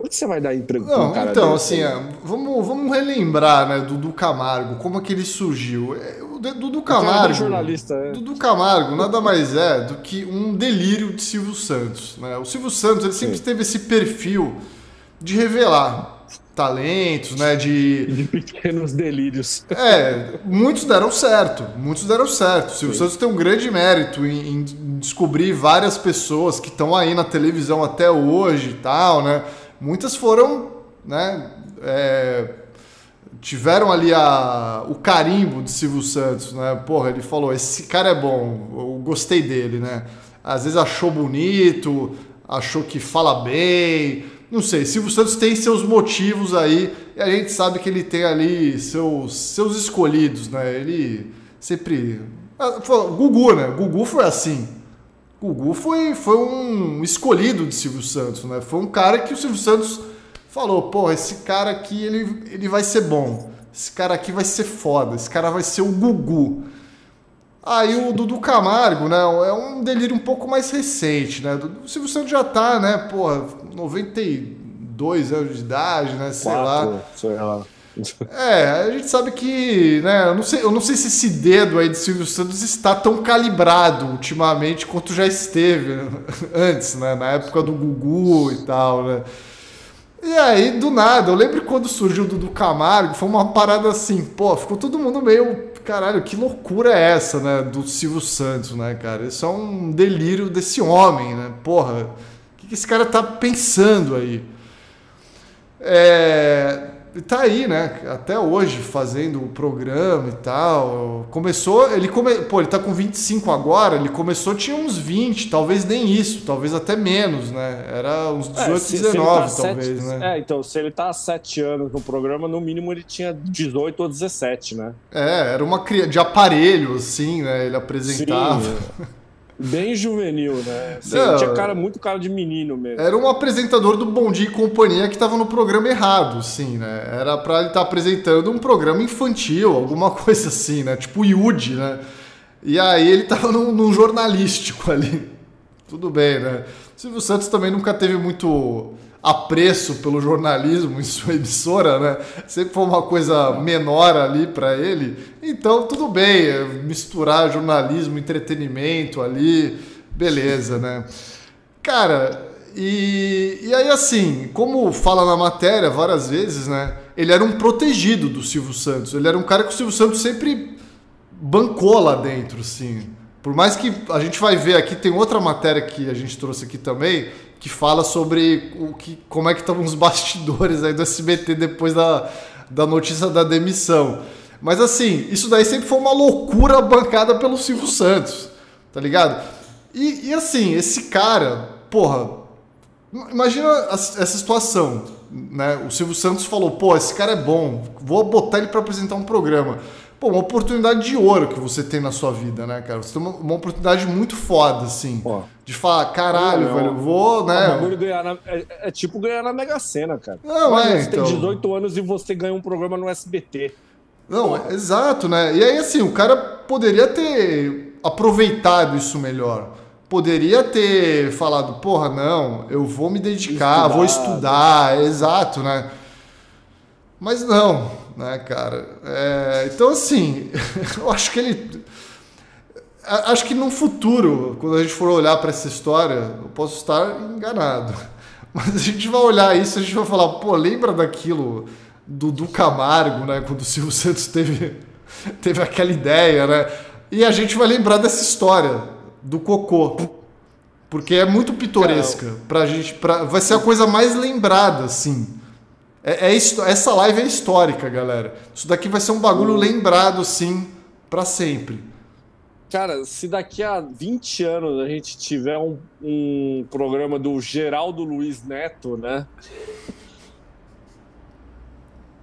[SPEAKER 2] É que você vai dar emprego um cara
[SPEAKER 1] então,
[SPEAKER 2] desse?
[SPEAKER 1] Então, assim, vamos, vamos relembrar, né, Dudu Camargo, como é que ele surgiu. É, o Dudu Camargo.
[SPEAKER 2] jornalista, é.
[SPEAKER 1] Dudu Camargo nada mais é do que um delírio de Silvio Santos. Né? O Silvio Santos ele sempre Sim. teve esse perfil de revelar talentos, né? De...
[SPEAKER 2] de pequenos delírios.
[SPEAKER 1] É, muitos deram certo, muitos deram certo. O Silvio Santos tem um grande mérito em, em descobrir várias pessoas que estão aí na televisão até hoje e tal, né? Muitas foram, né? É, tiveram ali a, o carimbo de Silvio Santos, né? Porra, ele falou, esse cara é bom, eu gostei dele, né? Às vezes achou bonito, achou que fala bem, não sei, Silvio Santos tem seus motivos aí, e a gente sabe que ele tem ali seus, seus escolhidos, né? Ele sempre. Ah, Gugu, né? Gugu foi assim. Gugu foi, foi um escolhido de Silvio Santos, né? Foi um cara que o Silvio Santos falou: pô, esse cara aqui ele, ele vai ser bom. Esse cara aqui vai ser foda. Esse cara vai ser o Gugu. Aí o Dudu Camargo, né? É um delírio um pouco mais recente, né? O Silvio Santos já tá, né? Porra, 92 anos de idade, né? Sei Quatro, lá. Sei lá. É, a gente sabe que, né, eu não, sei, eu não sei se esse dedo aí de Silvio Santos está tão calibrado ultimamente quanto já esteve [LAUGHS] antes, né, na época do Gugu e tal, né. E aí, do nada, eu lembro quando surgiu o Dudu Camargo, foi uma parada assim, pô, ficou todo mundo meio, caralho, que loucura é essa, né, do Silvio Santos, né, cara? Isso é um delírio desse homem, né, porra, o que esse cara tá pensando aí? É tá aí, né? Até hoje fazendo o programa e tal. Começou, ele come, pô, ele tá com 25 agora, ele começou tinha uns 20, talvez nem isso, talvez até menos, né? Era uns 18, é, se, 19 se tá talvez,
[SPEAKER 2] sete,
[SPEAKER 1] né?
[SPEAKER 2] É, então, se ele tá há 7 anos no programa, no mínimo ele tinha 18 ou 17, né?
[SPEAKER 1] É, era uma de aparelho assim, né? Ele apresentava. Sim,
[SPEAKER 2] é. [LAUGHS] Bem juvenil, né? Assim, Não, tinha cara muito cara de menino mesmo.
[SPEAKER 1] Era um apresentador do Bom Dia e Companhia que estava no programa errado, sim, né? Era para ele estar tá apresentando um programa infantil, alguma [LAUGHS] coisa assim, né? Tipo Yudi, né? E aí ele estava num, num, jornalístico ali. Tudo bem, né? Silvio Santos também nunca teve muito apreço pelo jornalismo em sua emissora, né? Sempre foi uma coisa menor ali para ele. Então, tudo bem, é misturar jornalismo, entretenimento ali, beleza, né? Cara, e, e aí assim, como fala na matéria várias vezes, né? Ele era um protegido do Silvio Santos. Ele era um cara que o Silvio Santos sempre bancou lá dentro, sim. Por mais que a gente vai ver aqui, tem outra matéria que a gente trouxe aqui também, que fala sobre o que, como é que estavam os [LAUGHS] bastidores aí do SBT depois da, da notícia da demissão. Mas assim, isso daí sempre foi uma loucura bancada pelo Silvio Santos, tá ligado? E, e assim, esse cara, porra, imagina essa situação, né? O Silvio Santos falou, pô, esse cara é bom, vou botar ele para apresentar um programa. Pô, uma oportunidade de ouro que você tem na sua vida, né, cara? Você tem uma, uma oportunidade muito foda, assim. Pô. De falar, caralho, velho, vou, né?
[SPEAKER 2] ganhar na, é, é, tipo ganhar na Mega Sena, cara.
[SPEAKER 1] Não, Mas é,
[SPEAKER 2] você então... tem 18 anos e você ganha um programa no SBT.
[SPEAKER 1] Não, é, exato, né? E aí, assim, o cara poderia ter aproveitado isso melhor. Poderia ter falado, porra, não, eu vou me dedicar, estudar, vou estudar, exato, né? Mas não, né, cara? É, então, assim, [LAUGHS] eu acho que ele. Acho que no futuro, quando a gente for olhar para essa história, eu posso estar enganado. [LAUGHS] Mas a gente vai olhar isso, a gente vai falar, pô, lembra daquilo do, do Camargo, né? Quando o Silvio [LAUGHS] Santos teve, teve aquela ideia, né? E a gente vai lembrar dessa história do Cocô. Porque é muito pitoresca. Pra gente, pra, vai ser a coisa mais lembrada, assim. É, é, essa live é histórica, galera. Isso daqui vai ser um bagulho lembrado, sim, para sempre.
[SPEAKER 2] Cara, se daqui a 20 anos a gente tiver um, um programa do Geraldo Luiz Neto, né?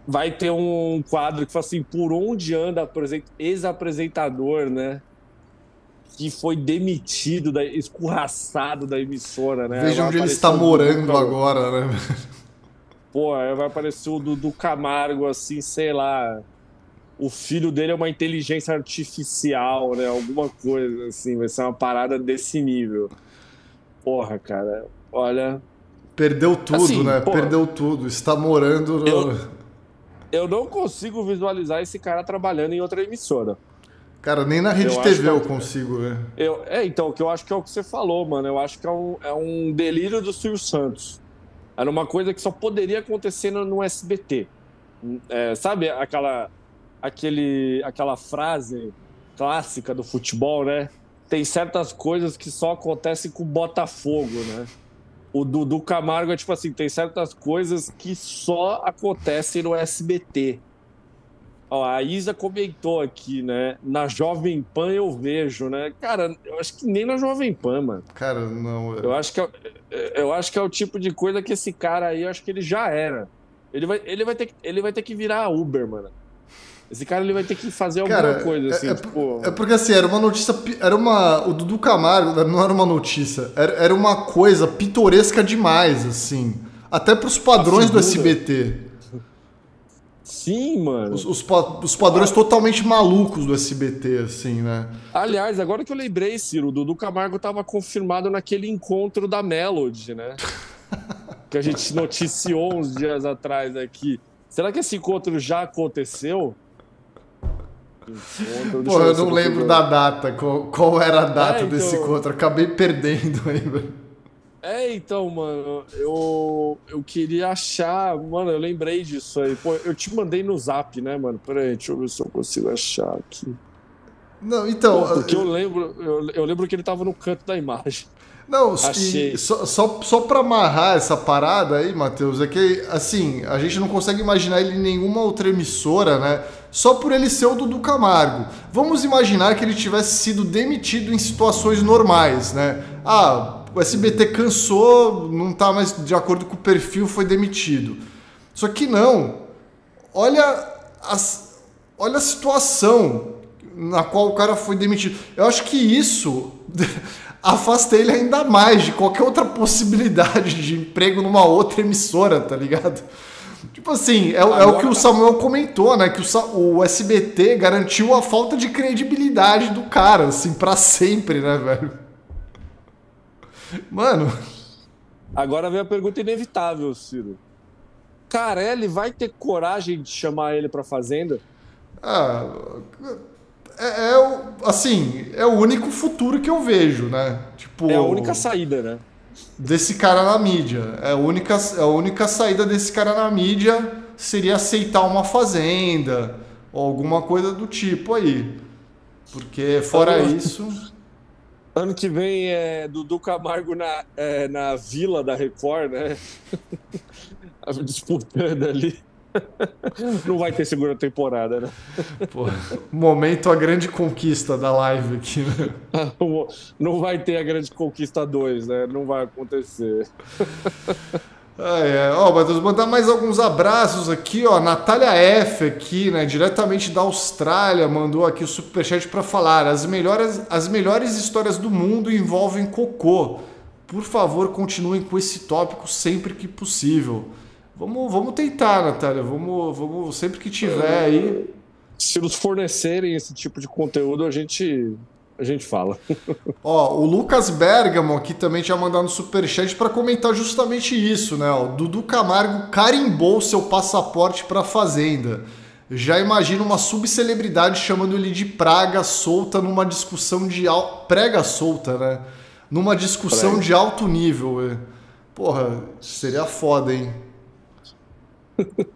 [SPEAKER 2] Vai ter um quadro que fala assim: por onde anda, ex-apresentador, né? Que foi demitido, da, escorraçado da emissora, né?
[SPEAKER 1] Veja onde ele está morando agora, né? [LAUGHS]
[SPEAKER 2] pô, vai aparecer o Dudu Camargo, assim, sei lá. O filho dele é uma inteligência artificial, né? Alguma coisa, assim. Vai ser uma parada desse nível. Porra, cara. Olha.
[SPEAKER 1] Perdeu tudo, assim, né? Porra, Perdeu tudo. Está morando no.
[SPEAKER 2] Eu, eu não consigo visualizar esse cara trabalhando em outra emissora.
[SPEAKER 1] Cara, nem na Rede eu TV eu é consigo, né?
[SPEAKER 2] Eu, é, então, que eu acho que é o que você falou, mano. Eu acho que é um, é um delírio do Silvio Santos. Era uma coisa que só poderia acontecer no, no SBT. É, sabe aquela, aquele, aquela frase clássica do futebol, né? Tem certas coisas que só acontecem com o Botafogo, né? O Dudu Camargo é tipo assim, tem certas coisas que só acontecem no SBT. Ó, a Isa comentou aqui, né? Na Jovem Pan eu vejo, né? Cara, eu acho que nem na Jovem Pan, mano.
[SPEAKER 1] Cara, não.
[SPEAKER 2] Eu, eu acho que é, eu acho que é o tipo de coisa que esse cara aí, eu acho que ele já era. Ele vai, ele vai, ter, ele vai ter que virar Uber, mano. Esse cara ele vai ter que fazer alguma cara, coisa, assim,
[SPEAKER 1] é, é,
[SPEAKER 2] tipo...
[SPEAKER 1] é porque assim, era uma notícia. Era uma. O Dudu Camargo não era uma notícia. Era, era uma coisa pitoresca demais, assim. Até pros padrões do SBT.
[SPEAKER 2] Sim, mano.
[SPEAKER 1] Os, os, os, padrões totalmente malucos do SBT, assim, né?
[SPEAKER 2] Aliás, agora que eu lembrei, Ciro, o Dudu Camargo estava confirmado naquele encontro da Melody, né? [LAUGHS] que a gente noticiou uns dias atrás aqui. Será que esse encontro já aconteceu?
[SPEAKER 1] Encontro, Pô, eu não lembro da data. Qual, qual, era a data é, então... desse encontro? Acabei perdendo ainda.
[SPEAKER 2] É, então, mano, eu, eu queria achar. Mano, eu lembrei disso aí. Pô, eu te mandei no zap, né, mano? Peraí, deixa eu ver se eu consigo achar aqui.
[SPEAKER 1] Não, então.
[SPEAKER 2] Pô, porque eu lembro, eu, eu, lembro que ele tava no canto da imagem.
[SPEAKER 1] Não, [LAUGHS] Achei. só, só, só para amarrar essa parada aí, Matheus, é que, assim, a gente não consegue imaginar ele em nenhuma outra emissora, né? Só por ele ser o Dudu Camargo. Vamos imaginar que ele tivesse sido demitido em situações normais, né? Ah, o SBT cansou, não tá mais de acordo com o perfil, foi demitido. Só que não. Olha, as, olha a situação na qual o cara foi demitido. Eu acho que isso [LAUGHS] afasta ele ainda mais de qualquer outra possibilidade de emprego numa outra emissora, tá ligado? Tipo assim, é, é o que o Samuel comentou, né? Que o, o, SBT garantiu a falta de credibilidade do cara, assim, para sempre, né, velho? Mano.
[SPEAKER 2] Agora vem a pergunta inevitável, Ciro. Carelli vai ter coragem de chamar ele pra Fazenda?
[SPEAKER 1] Ah, é, é, o, assim, é o único futuro que eu vejo, né?
[SPEAKER 2] Tipo, é a única saída, né?
[SPEAKER 1] Desse cara na mídia. É a única, é a única saída desse cara na mídia seria aceitar uma fazenda ou alguma coisa do tipo aí. Porque fora isso.
[SPEAKER 2] Ano que vem é Dudu Camargo na, é, na vila da Record, né? [LAUGHS] Disputando ali. [LAUGHS] Não vai ter segunda temporada, né?
[SPEAKER 1] Pô, momento a grande conquista da live aqui, né? [LAUGHS]
[SPEAKER 2] Não vai ter a grande conquista 2, né? Não vai acontecer.
[SPEAKER 1] Ah, é. Ó, Matheus, mandar mais alguns abraços aqui, ó. Natália F aqui, né? Diretamente da Austrália, mandou aqui o superchat para falar. As melhores, as melhores histórias do mundo envolvem cocô. Por favor, continuem com esse tópico sempre que possível. Vamos, vamos tentar, Natália. Vamos, vamos sempre que tiver aí.
[SPEAKER 2] Se nos fornecerem esse tipo de conteúdo, a gente a gente fala. [LAUGHS]
[SPEAKER 1] Ó, o Lucas Bergamo aqui também tinha mandado um superchat para comentar justamente isso, né? O Dudu Camargo carimbou seu passaporte para fazenda. Já imagina uma subcelebridade chamando ele de praga solta numa discussão de al... prega solta, né? Numa discussão prega. de alto nível. Porra, seria foda, hein?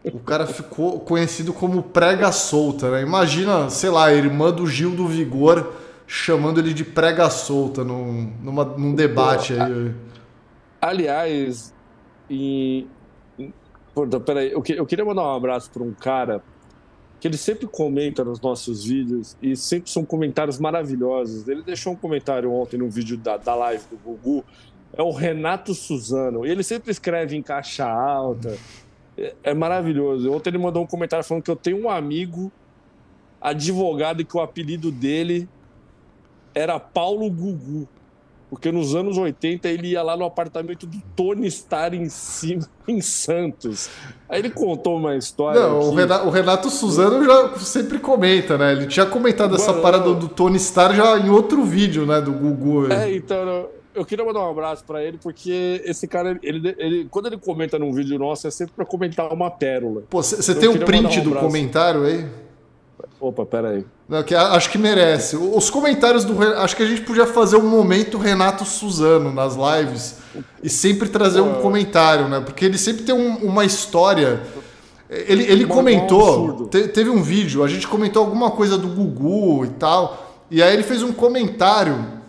[SPEAKER 1] O cara ficou conhecido como prega solta, né? Imagina, sei lá, a irmã do Gil do Vigor chamando ele de prega solta num, numa, num debate Pô, aí.
[SPEAKER 2] Aliás, e. Puta, peraí, eu, eu queria mandar um abraço para um cara que ele sempre comenta nos nossos vídeos e sempre são comentários maravilhosos. Ele deixou um comentário ontem no vídeo da, da live do Gugu. É o Renato Suzano. E ele sempre escreve em caixa alta. É, é maravilhoso. Ontem ele mandou um comentário falando que eu tenho um amigo advogado e que o apelido dele era Paulo Gugu. Porque nos anos 80 ele ia lá no apartamento do Tony Starr em cima, [LAUGHS] em Santos. Aí ele contou uma história.
[SPEAKER 1] Não, o, Renato, o Renato Suzano já sempre comenta, né? Ele tinha comentado essa parada do Tony Starr já em outro vídeo, né? Do Gugu.
[SPEAKER 2] É, então eu queria mandar um abraço para ele, porque esse cara, ele, ele, quando ele comenta num vídeo nosso, é sempre para comentar uma pérola.
[SPEAKER 1] Pô, você tem um print um do comentário aí?
[SPEAKER 2] Opa, pera aí.
[SPEAKER 1] Não, que acho que merece. Os comentários do acho que a gente podia fazer um momento Renato Suzano nas lives e sempre trazer um comentário, né? Porque ele sempre tem um, uma história. Ele, ele comentou, te, teve um vídeo, a gente comentou alguma coisa do Gugu e tal, e aí ele fez um comentário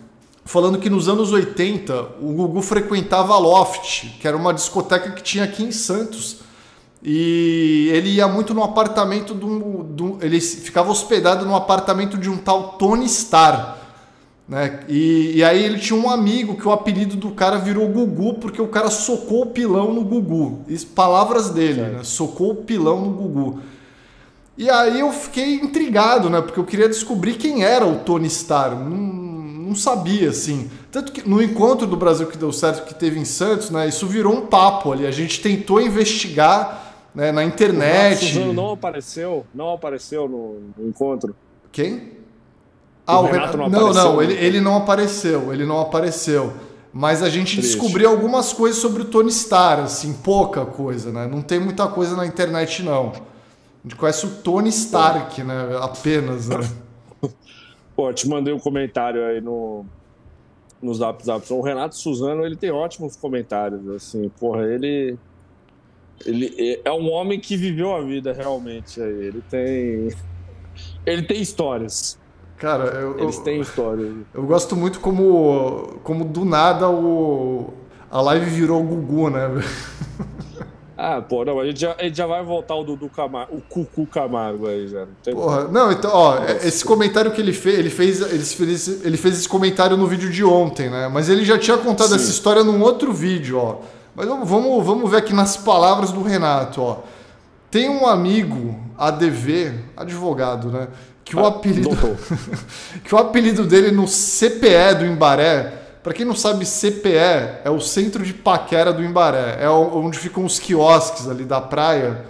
[SPEAKER 1] falando que nos anos 80 o Gugu frequentava a Loft, que era uma discoteca que tinha aqui em Santos. E ele ia muito no apartamento do, do, ele ficava hospedado no apartamento de um tal Tony Starr. Né? E, e, aí ele tinha um amigo que o apelido do cara virou Gugu porque o cara socou o pilão no Gugu. Isso, palavras dele, né? socou o pilão no Gugu. E aí eu fiquei intrigado, né? Porque eu queria descobrir quem era o Tony Starr. Não, não sabia, assim. Tanto que no encontro do Brasil que deu certo, que teve em Santos, né? Isso virou um papo ali. A gente tentou investigar né, na internet.
[SPEAKER 2] O não apareceu, não apareceu no, no encontro.
[SPEAKER 1] Quem? Ah, o, Renato, Renato não, não, não ele, ele não apareceu, ele não apareceu. Mas a gente Triste. descobriu algumas coisas sobre o Tony Starr, assim, pouca coisa, né? Não tem muita coisa na internet, não. A gente conhece o Tony Stark, né? Apenas, né? [LAUGHS]
[SPEAKER 2] Pô, te mandei um comentário aí no, nos Zap Zap. O Renato Suzano, ele tem ótimos comentários, assim. Porra, ele ele é um homem que viveu a vida realmente. Ele tem. Ele tem histórias.
[SPEAKER 1] Cara, eu,
[SPEAKER 2] Eles têm história.
[SPEAKER 1] Eu gosto muito como, como do nada o, a live virou o Gugu, né? [LAUGHS]
[SPEAKER 2] Ah, pô, não, a gente já, a gente já vai voltar o Dudu Camargo, o Cucu Camargo aí, já. Não tem...
[SPEAKER 1] Porra, não, então, ó, esse comentário que ele fez, ele fez, ele fez, ele fez esse comentário no vídeo de ontem, né? Mas ele já tinha contado Sim. essa história num outro vídeo, ó. Mas vamos, vamos ver aqui nas palavras do Renato, ó. Tem um amigo, ADV, advogado, né? Que o ah, apelido [LAUGHS] que o apelido dele no CPE do Embaré para quem não sabe, CPE é o centro de paquera do Imbaré. É onde ficam os quiosques ali da praia.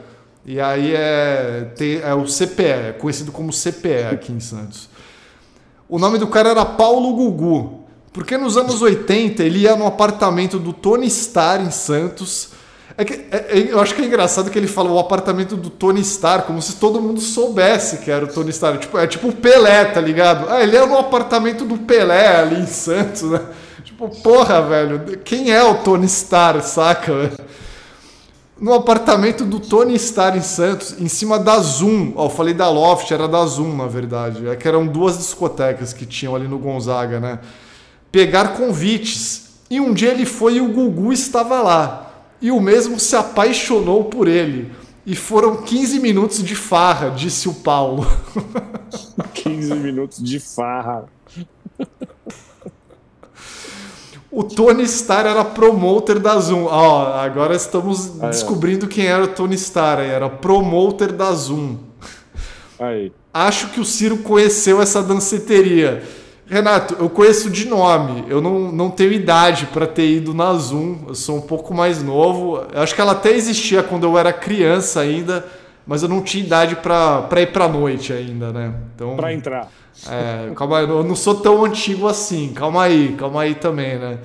[SPEAKER 1] E aí é, tem, é o CPE, é conhecido como CPE aqui em Santos. O nome do cara era Paulo Gugu. Porque nos anos 80 ele ia no apartamento do Tony Starr em Santos. É que, é, é, eu acho que é engraçado que ele fala o apartamento do Tony Starr, como se todo mundo soubesse que era o Tony Starr. Tipo, é tipo o Pelé, tá ligado? Ah, ele é no apartamento do Pelé ali em Santos, né? Tipo, porra, velho, quem é o Tony Starr, saca? No apartamento do Tony Starr em Santos, em cima da Zoom. Ó, eu falei da Loft, era da Zoom, na verdade. É que eram duas discotecas que tinham ali no Gonzaga, né? Pegar convites. E um dia ele foi e o Gugu estava lá. E o mesmo se apaixonou por ele. E foram 15 minutos de farra, disse o Paulo. [LAUGHS]
[SPEAKER 2] 15 minutos de farra. [LAUGHS]
[SPEAKER 1] O Tony Starr era promoter da Zoom. Ó, agora estamos aí, descobrindo ó. quem era o Tony Starr. Era promoter da Zoom.
[SPEAKER 2] Aí.
[SPEAKER 1] Acho que o Ciro conheceu essa danceteria. Renato, eu conheço de nome. Eu não, não tenho idade para ter ido na Zoom. Eu sou um pouco mais novo. Eu acho que ela até existia quando eu era criança ainda, mas eu não tinha idade para ir para noite ainda, né?
[SPEAKER 2] Então, para entrar.
[SPEAKER 1] É, calma aí, eu não sou tão antigo assim. Calma aí, calma aí também, né?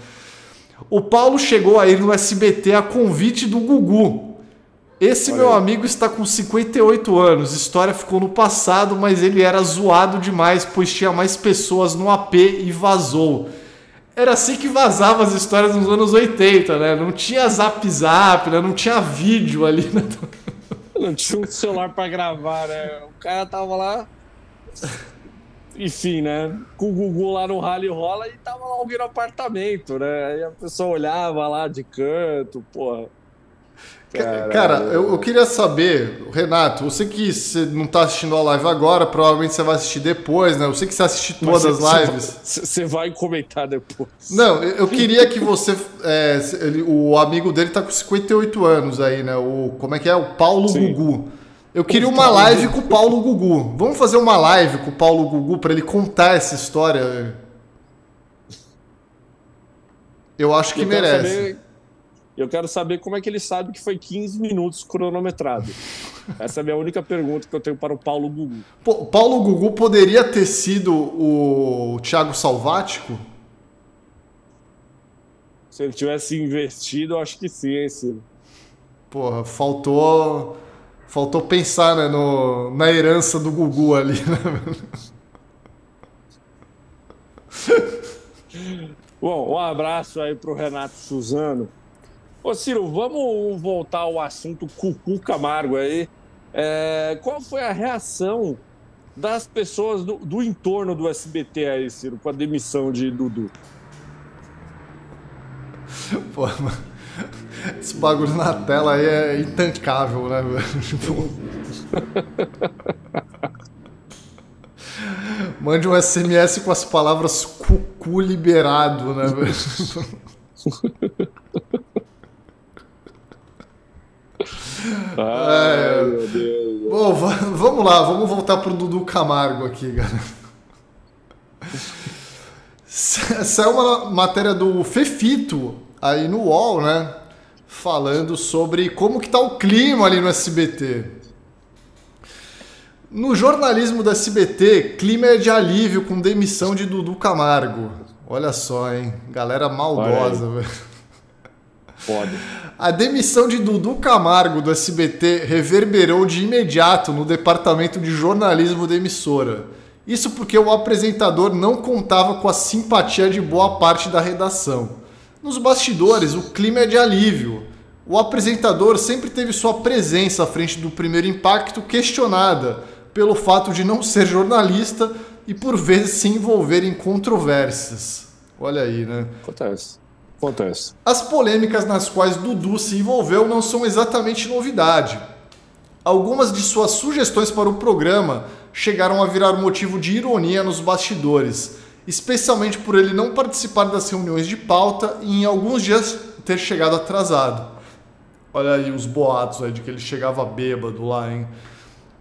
[SPEAKER 1] O Paulo chegou aí no SBT a convite do Gugu. Esse Olha meu aí. amigo está com 58 anos. História ficou no passado, mas ele era zoado demais, pois tinha mais pessoas no AP e vazou. Era assim que vazava as histórias nos anos 80, né? Não tinha zap zap, né? não tinha vídeo ali. Né? [LAUGHS]
[SPEAKER 2] Não tinha um celular para gravar, né? O cara tava lá enfim, né? Com o Gugu lá no rally rola e tava lá alguém no apartamento, né? Aí a pessoa olhava lá de canto, porra.
[SPEAKER 1] Caralho. Cara, eu, eu, queria saber, Renato, você que você não está assistindo a live agora, provavelmente você vai assistir depois, né? Eu sei que você assiste todas as lives.
[SPEAKER 2] Você vai comentar depois.
[SPEAKER 1] Não, eu queria que você. É, ele, o amigo dele está com 58 anos aí, né? O, como é que é? O Paulo Sim. Gugu. Eu queria uma live com o Paulo Gugu. Vamos fazer uma live com o Paulo Gugu para ele contar essa história. Eu acho que eu merece.
[SPEAKER 2] Saber, eu quero saber como é que ele sabe que foi 15 minutos cronometrado. Essa é a minha única pergunta que eu tenho para o Paulo Gugu.
[SPEAKER 1] O Paulo Gugu poderia ter sido o Thiago Salvático?
[SPEAKER 2] Se ele tivesse investido, eu acho que sim, hein, Ciro?
[SPEAKER 1] Porra, faltou Faltou pensar né, no, na herança do Gugu ali. Né?
[SPEAKER 2] Bom, um abraço aí pro Renato Suzano. Ô Ciro, vamos voltar ao assunto Cucu Camargo aí. É, qual foi a reação das pessoas do, do, entorno do SBT aí, Ciro, com a demissão de Dudu? [LAUGHS]
[SPEAKER 1] Pô, mano. Esse bagulho na tela aí é intancável, né, velho? [LAUGHS] Mande um SMS com as palavras cucu liberado, né, velho? [LAUGHS]
[SPEAKER 2] Ai, é... meu Deus.
[SPEAKER 1] Bom, vamos lá, vamos voltar pro Dudu Camargo aqui, galera. Saiu uma matéria do Fefito aí no UOL, né? falando sobre como que tá o clima ali no SBT. No jornalismo do SBT, clima é de alívio com demissão de Dudu Camargo. Olha só, hein? Galera maldosa, velho.
[SPEAKER 2] Pode.
[SPEAKER 1] A demissão de Dudu Camargo do SBT reverberou de imediato no departamento de jornalismo da emissora. Isso porque o apresentador não contava com a simpatia de boa parte da redação. Nos bastidores, o clima é de alívio. O apresentador sempre teve sua presença à frente do primeiro impacto questionada pelo fato de não ser jornalista, e por vezes se envolver em controvérsias. Olha aí, né?
[SPEAKER 2] Acontece. Acontece.
[SPEAKER 1] As polêmicas nas quais Dudu se envolveu não são exatamente novidade. Algumas de suas sugestões para o programa chegaram a virar motivo de ironia nos bastidores, especialmente por ele não participar das reuniões de pauta e em alguns dias ter chegado atrasado. Olha aí os boatos aí de que ele chegava bêbado lá, hein?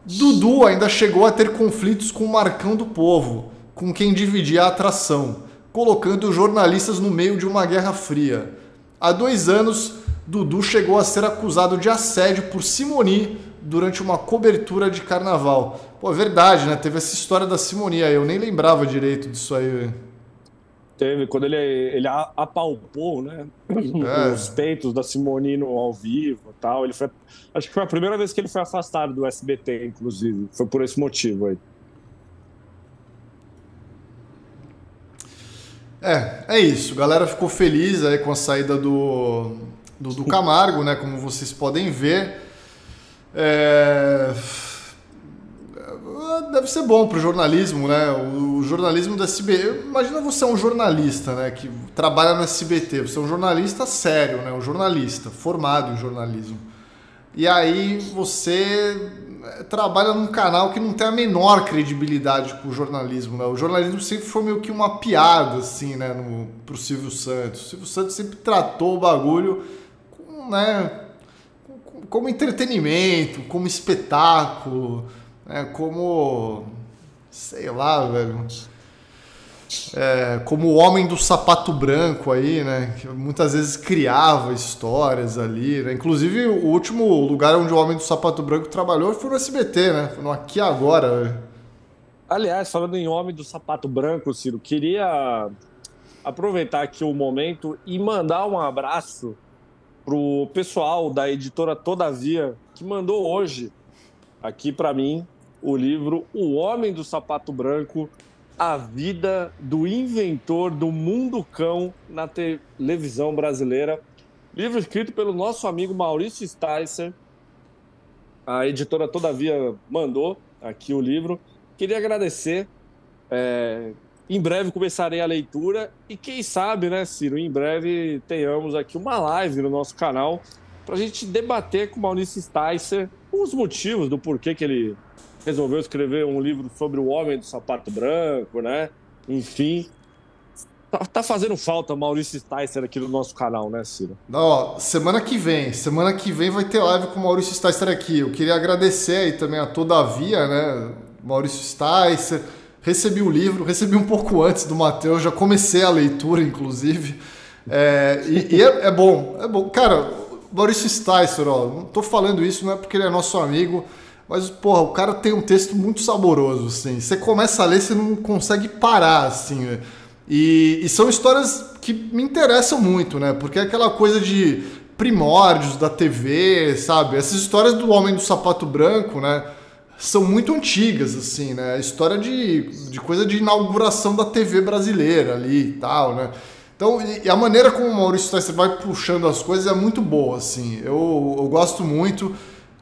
[SPEAKER 1] Dudu ainda chegou a ter conflitos com o Marcão do Povo, com quem dividia a atração, colocando jornalistas no meio de uma guerra fria. Há dois anos, Dudu chegou a ser acusado de assédio por Simoni durante uma cobertura de carnaval. Pô, é verdade, né? Teve essa história da Simoni aí, eu nem lembrava direito disso aí.
[SPEAKER 2] Teve, quando ele, ele apalpou, né? É. Os peitos da Simonino ao vivo e tal. Ele foi, acho que foi a primeira vez que ele foi afastado do SBT, inclusive. Foi por esse motivo aí.
[SPEAKER 1] É, é isso. A galera ficou feliz aí com a saída do, do, do Camargo, né? Como vocês podem ver. É deve ser bom para o jornalismo, né? O jornalismo da SBT. Imagina você é um jornalista, né? Que trabalha no SBT. Você é um jornalista sério, né? Um jornalista formado em jornalismo. E aí você trabalha num canal que não tem a menor credibilidade com o jornalismo, né? O jornalismo sempre foi meio que uma piada, assim, né? No, pro Silvio Santos. O Silvio Santos sempre tratou o bagulho com, né? Como entretenimento, como espetáculo né, como, sei lá, velho, é, como o homem do sapato branco aí, né, que muitas vezes criava histórias ali, né, inclusive o último lugar onde o homem do sapato branco trabalhou foi no SBT, né, foi no Aqui Agora.
[SPEAKER 2] Aliás, falando em homem do sapato branco, Ciro, queria aproveitar aqui o momento e mandar um abraço pro pessoal da editora Todavia que mandou hoje aqui para mim o livro O Homem do Sapato Branco, a vida do inventor do mundo cão na televisão brasileira. Livro escrito pelo nosso amigo Maurício Sticer. A editora, todavia, mandou aqui o livro. Queria agradecer. É, em breve começarei a leitura e quem sabe, né, Ciro, em breve tenhamos aqui uma live no nosso canal para a gente debater com o Maurício Sticer os motivos do porquê que ele resolveu escrever um livro sobre o homem do sapato branco, né? Enfim, tá, tá fazendo falta Maurício Sticer aqui no nosso canal, né, Ciro?
[SPEAKER 1] Não, semana que vem, semana que vem vai ter live com o Maurício Sticer aqui. Eu queria agradecer aí também a Todavia, né? Maurício Sticer. Recebi o livro, recebi um pouco antes do Matheus, já comecei a leitura, inclusive. É, e, e é, é, bom, é bom. Cara, Maurício Sticer, ó, não tô falando isso não é porque ele é nosso amigo, mas, porra, o cara tem um texto muito saboroso, assim. Você começa a ler, você não consegue parar, assim. E, e são histórias que me interessam muito, né? Porque é aquela coisa de primórdios da TV, sabe? Essas histórias do Homem do Sapato Branco, né? São muito antigas, assim, né? História de, de coisa de inauguração da TV brasileira ali e tal, né? Então, e a maneira como o Maurício Sticer vai puxando as coisas é muito boa, assim. Eu, eu gosto muito.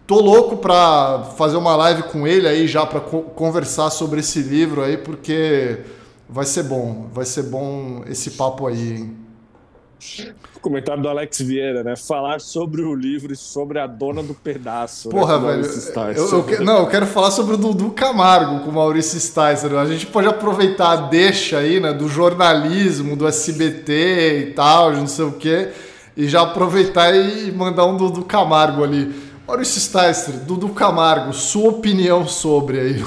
[SPEAKER 1] Tô louco para fazer uma live com ele aí já para co conversar sobre esse livro aí, porque vai ser bom, vai ser bom esse papo aí, hein?
[SPEAKER 2] O comentário do Alex Vieira, né? Falar sobre o livro e sobre a dona do pedaço.
[SPEAKER 1] Né, Porra, né? velho. Eu, eu que, não, eu quero falar sobre o Dudu Camargo com o Maurício Sticer. A gente pode aproveitar a deixa aí, né? Do jornalismo, do SBT e tal, não sei o quê, e já aproveitar e mandar um Dudu Camargo ali. Maurício Sticer, Dudu Camargo, sua opinião sobre aí.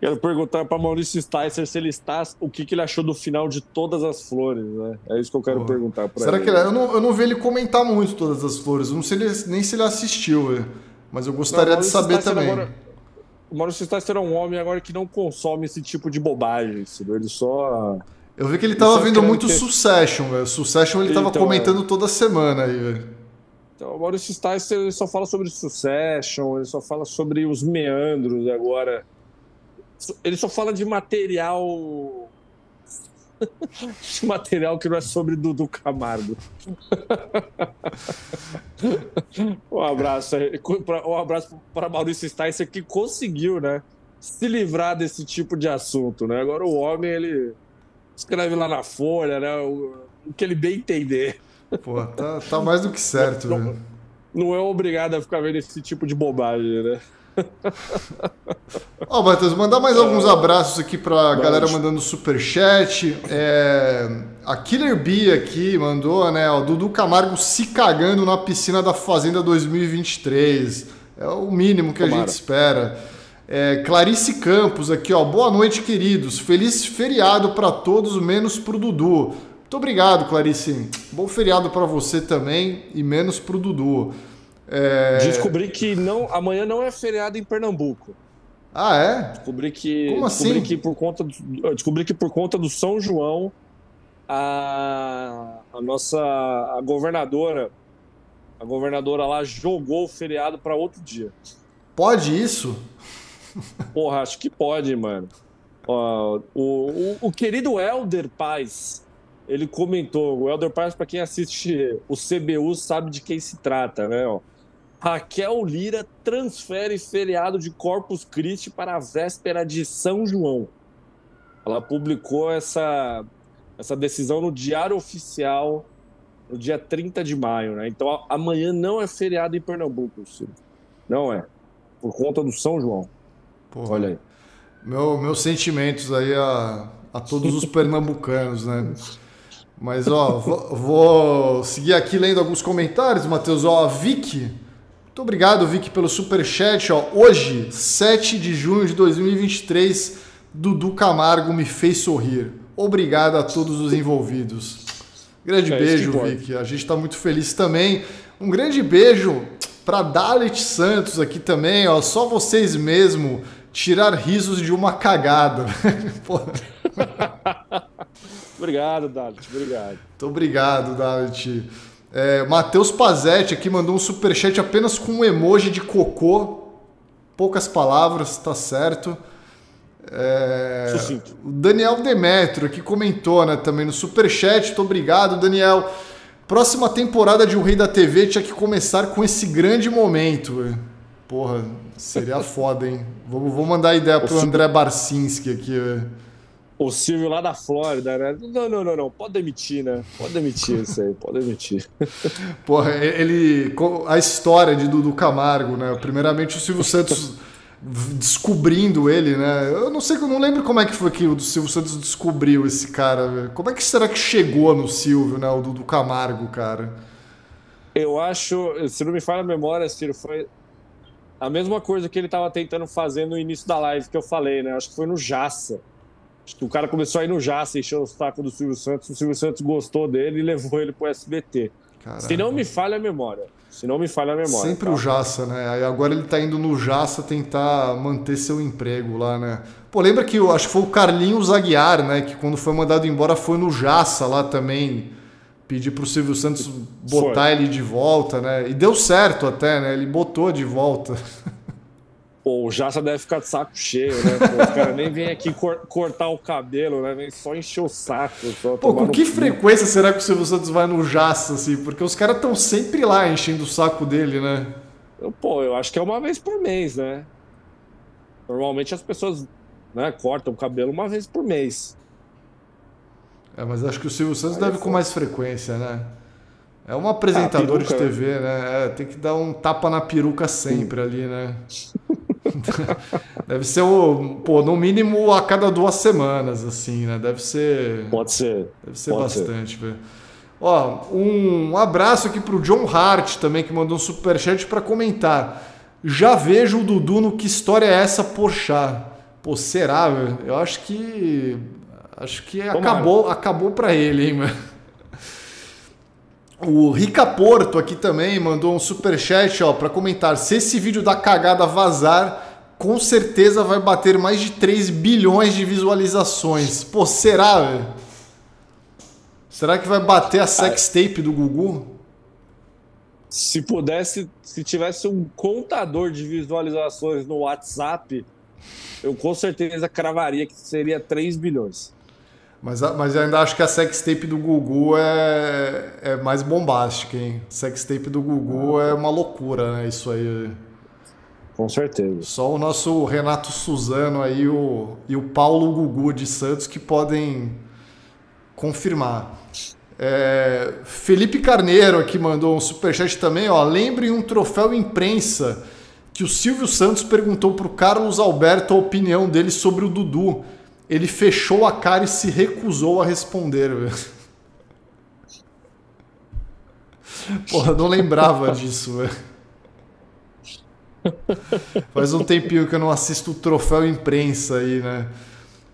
[SPEAKER 2] Quero perguntar para Maurício Sticer se ele está, o que, que, ele achou do final de Todas as Flores, né? É isso que eu quero perguntar para
[SPEAKER 1] ele. Será que ele, eu não, eu não vi ele comentar muito Todas as Flores, não sei nem se ele assistiu, mas eu gostaria não, de saber também. Agora,
[SPEAKER 2] o Maurício Sticer é um homem agora que não consome esse tipo de bobagem, ele só
[SPEAKER 1] eu vi que ele estava vendo muito ter... Succession, velho. Succession ele estava então, comentando é... toda semana aí, velho.
[SPEAKER 2] Então, o Maurício Stice ele só fala sobre Succession, ele só fala sobre os meandros agora. Ele só fala de material. [LAUGHS] de material que não é sobre Dudu Camargo. [LAUGHS] um abraço, um abraço para Maurício Stice que conseguiu, né? se livrar desse tipo de assunto, né? Agora o homem, ele escreve lá na folha, né? O, o que ele bem entender.
[SPEAKER 1] Pô, tá, tá mais do que certo,
[SPEAKER 2] não,
[SPEAKER 1] né?
[SPEAKER 2] não é obrigado a ficar vendo esse tipo de bobagem, né?
[SPEAKER 1] Ó, oh, Matheus, mandar mais alguns abraços aqui pra galera mandando superchat. É, a Killer Bee aqui mandou, né? O Dudu Camargo se cagando na piscina da Fazenda 2023. É o mínimo que Tomara. a gente espera. É, Clarice Campos aqui, ó. Boa noite, queridos. Feliz feriado para todos, menos pro Dudu. Muito obrigado, Clarice. Bom feriado para você também e menos pro Dudu.
[SPEAKER 2] É... Descobri que não, amanhã não é feriado em Pernambuco.
[SPEAKER 1] Ah, é?
[SPEAKER 2] Descobri que,
[SPEAKER 1] Como
[SPEAKER 2] descobri
[SPEAKER 1] assim?
[SPEAKER 2] que por conta do, descobri que por conta do São João a, a nossa a governadora a governadora lá jogou o feriado para outro dia.
[SPEAKER 1] Pode isso?
[SPEAKER 2] Porra, acho que pode, mano. o, o, o querido Elder Paz, ele comentou. O Elder Paz, para quem assiste o CBU, sabe de quem se trata, né? Ó. Raquel Lira transfere feriado de Corpus Christi para a véspera de São João. Ela publicou essa, essa decisão no Diário Oficial no dia 30 de maio, né? Então amanhã não é feriado em Pernambuco, Ciro. Não é. Por conta do São João. Porra. Olha aí.
[SPEAKER 1] Meu, meus sentimentos aí a, a todos os [LAUGHS] pernambucanos, né? Mas, ó, vou, seguir aqui lendo alguns comentários, Matheus. Ó, a Vicky muito obrigado, Vic, pelo superchat. Ó. Hoje, 7 de junho de 2023, Dudu Camargo me fez sorrir. Obrigado a todos os envolvidos. Grande é beijo, Vic. A gente está muito feliz também. Um grande beijo para Dalit Santos aqui também. Ó. Só vocês mesmo tirar risos de uma cagada. [LAUGHS] [LAUGHS]
[SPEAKER 2] obrigado, Dalit. Obrigado.
[SPEAKER 1] Muito obrigado, Dalit. É, Matheus Pazetti aqui mandou um superchat apenas com um emoji de cocô. Poucas palavras, tá certo. É, o Daniel Demetrio aqui comentou né, também no superchat. Muito obrigado, Daniel. Próxima temporada de O Rei da TV tinha que começar com esse grande momento. Porra, seria [LAUGHS] foda, hein? Vou, vou mandar a ideia pro André Barcinski aqui. Véio.
[SPEAKER 2] O Silvio lá da Flórida, né? Não, não, não, não. Pode demitir, né? Pode demitir isso aí, pode demitir. [LAUGHS]
[SPEAKER 1] Porra, ele. A história de Dudu Camargo, né? Primeiramente o Silvio Santos descobrindo ele, né? Eu não sei, eu não lembro como é que foi que o Silvio Santos descobriu esse cara. Como é que será que chegou no Silvio, né? O Dudu Camargo, cara?
[SPEAKER 2] Eu acho, se não me falha a memória, Ciro, foi a mesma coisa que ele estava tentando fazer no início da live que eu falei, né? Acho que foi no Jaça o cara começou a ir no Jaça, encheu o saco do Silvio Santos, o Silvio Santos gostou dele e levou ele pro SBT. Caraca. Se não me falha a memória. Se não me falha a memória.
[SPEAKER 1] Sempre tá? o Jaça, né? Aí agora ele tá indo no Jaça tentar manter seu emprego lá, né? Pô, lembra que eu acho que foi o Carlinhos Aguiar, né? Que quando foi mandado embora foi no Jaça lá também. Pedir pro Silvio Santos botar foi. ele de volta, né? E deu certo até, né? Ele botou de volta. [LAUGHS]
[SPEAKER 2] Pô, o Jassa deve ficar de saco cheio, né? Pô, os caras nem vêm aqui cor cortar o cabelo, né? Vem só encher o saco.
[SPEAKER 1] Pô, com que frequência será que o Silvio Santos vai no Jassa, assim? Porque os caras estão sempre lá enchendo o saco dele, né?
[SPEAKER 2] Pô, eu acho que é uma vez por mês, né? Normalmente as pessoas né, cortam o cabelo uma vez por mês.
[SPEAKER 1] É, mas acho que o Silvio Santos Aí deve é com mais frequência, né? É um apresentador ah, de TV, né? né? É, tem que dar um tapa na peruca sempre ali, né? [LAUGHS] [LAUGHS] Deve ser o, pô, no mínimo a cada duas semanas, assim, né? Deve ser.
[SPEAKER 2] Pode ser.
[SPEAKER 1] Deve ser Pode bastante, velho. Ó, um abraço aqui pro John Hart também, que mandou um superchat para comentar. Já vejo o Dudu no Que História é Essa, Porchat? Pô, será, velho? Eu acho que. Acho que acabou, acabou para ele, hein, mano? O Rica Porto aqui também mandou um super chat, ó, para comentar. Se esse vídeo da cagada vazar, com certeza vai bater mais de 3 bilhões de visualizações. Pô, será, velho? Será que vai bater a sextape do Gugu?
[SPEAKER 2] Se pudesse, se tivesse um contador de visualizações no WhatsApp, eu com certeza cravaria que seria 3 bilhões.
[SPEAKER 1] Mas, mas eu ainda acho que a sextape do Gugu é, é mais bombástica, hein? Sextape do Gugu é uma loucura, né? Isso aí.
[SPEAKER 2] com certeza.
[SPEAKER 1] Só o nosso Renato Suzano aí o, e o Paulo Gugu de Santos que podem confirmar. É, Felipe Carneiro aqui mandou um superchat também, ó. Lembrem um troféu imprensa que o Silvio Santos perguntou para o Carlos Alberto a opinião dele sobre o Dudu. Ele fechou a cara e se recusou a responder. Porra, não lembrava disso, velho. Faz um tempinho que eu não assisto o troféu imprensa aí, né?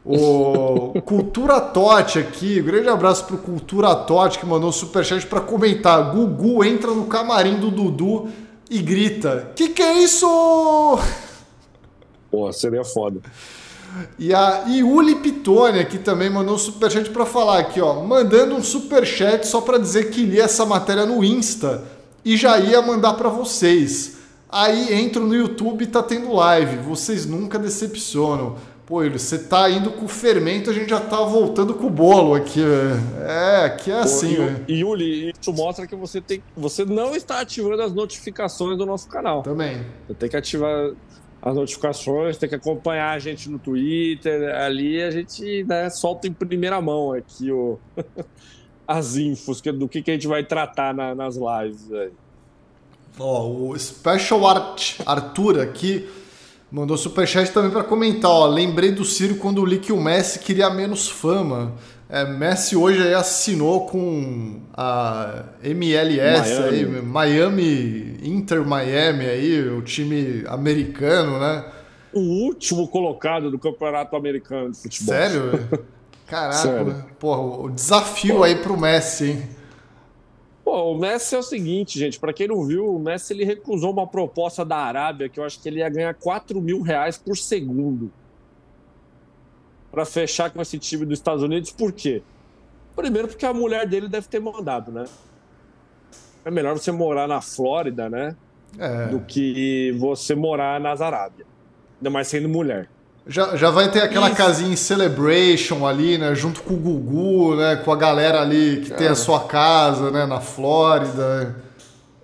[SPEAKER 1] O Cultura Tote aqui, grande abraço pro Cultura Tote que mandou um superchat para comentar. Gugu entra no camarim do Dudu e grita: Que que é isso?
[SPEAKER 2] Pô, seria foda.
[SPEAKER 1] E a Iuli Pitone aqui também mandou um superchat para falar aqui, ó, mandando um superchat só para dizer que li essa matéria no Insta e já ia mandar para vocês. Aí entro no YouTube e tá tendo live. Vocês nunca decepcionam. Pô, Yuri, você tá indo com o fermento, a gente já tá voltando com o bolo aqui, velho. É, aqui é assim, velho.
[SPEAKER 2] Yuli, isso mostra que você tem, você não está ativando as notificações do nosso canal.
[SPEAKER 1] Também.
[SPEAKER 2] Você tem que ativar as notificações, tem que acompanhar a gente no Twitter. Ali a gente né, solta em primeira mão aqui o, [LAUGHS] as infos do que, que a gente vai tratar na, nas lives.
[SPEAKER 1] Ó, o Special Art Arthur aqui Mandou superchat também para comentar, ó. Lembrei do Ciro quando li que o Messi queria menos fama. É, Messi hoje aí assinou com a MLS Miami. aí, Miami, Inter Miami aí, o time americano, né?
[SPEAKER 2] O último colocado do Campeonato Americano de Futebol.
[SPEAKER 1] Sério? [LAUGHS] Caraca, Sério. Porra, o desafio Pô. aí pro Messi, hein?
[SPEAKER 2] Pô, o Messi é o seguinte, gente, para quem não viu, o Messi ele recusou uma proposta da Arábia que eu acho que ele ia ganhar 4 mil reais por segundo para fechar com esse time dos Estados Unidos. Por quê? Primeiro porque a mulher dele deve ter mandado, né? É melhor você morar na Flórida, né? É. Do que você morar nas Arábias. Ainda mais sendo mulher.
[SPEAKER 1] Já, já vai ter aquela Isso. casinha em Celebration ali, né? Junto com o Gugu, né? Com a galera ali que tem a sua casa, né? Na Flórida.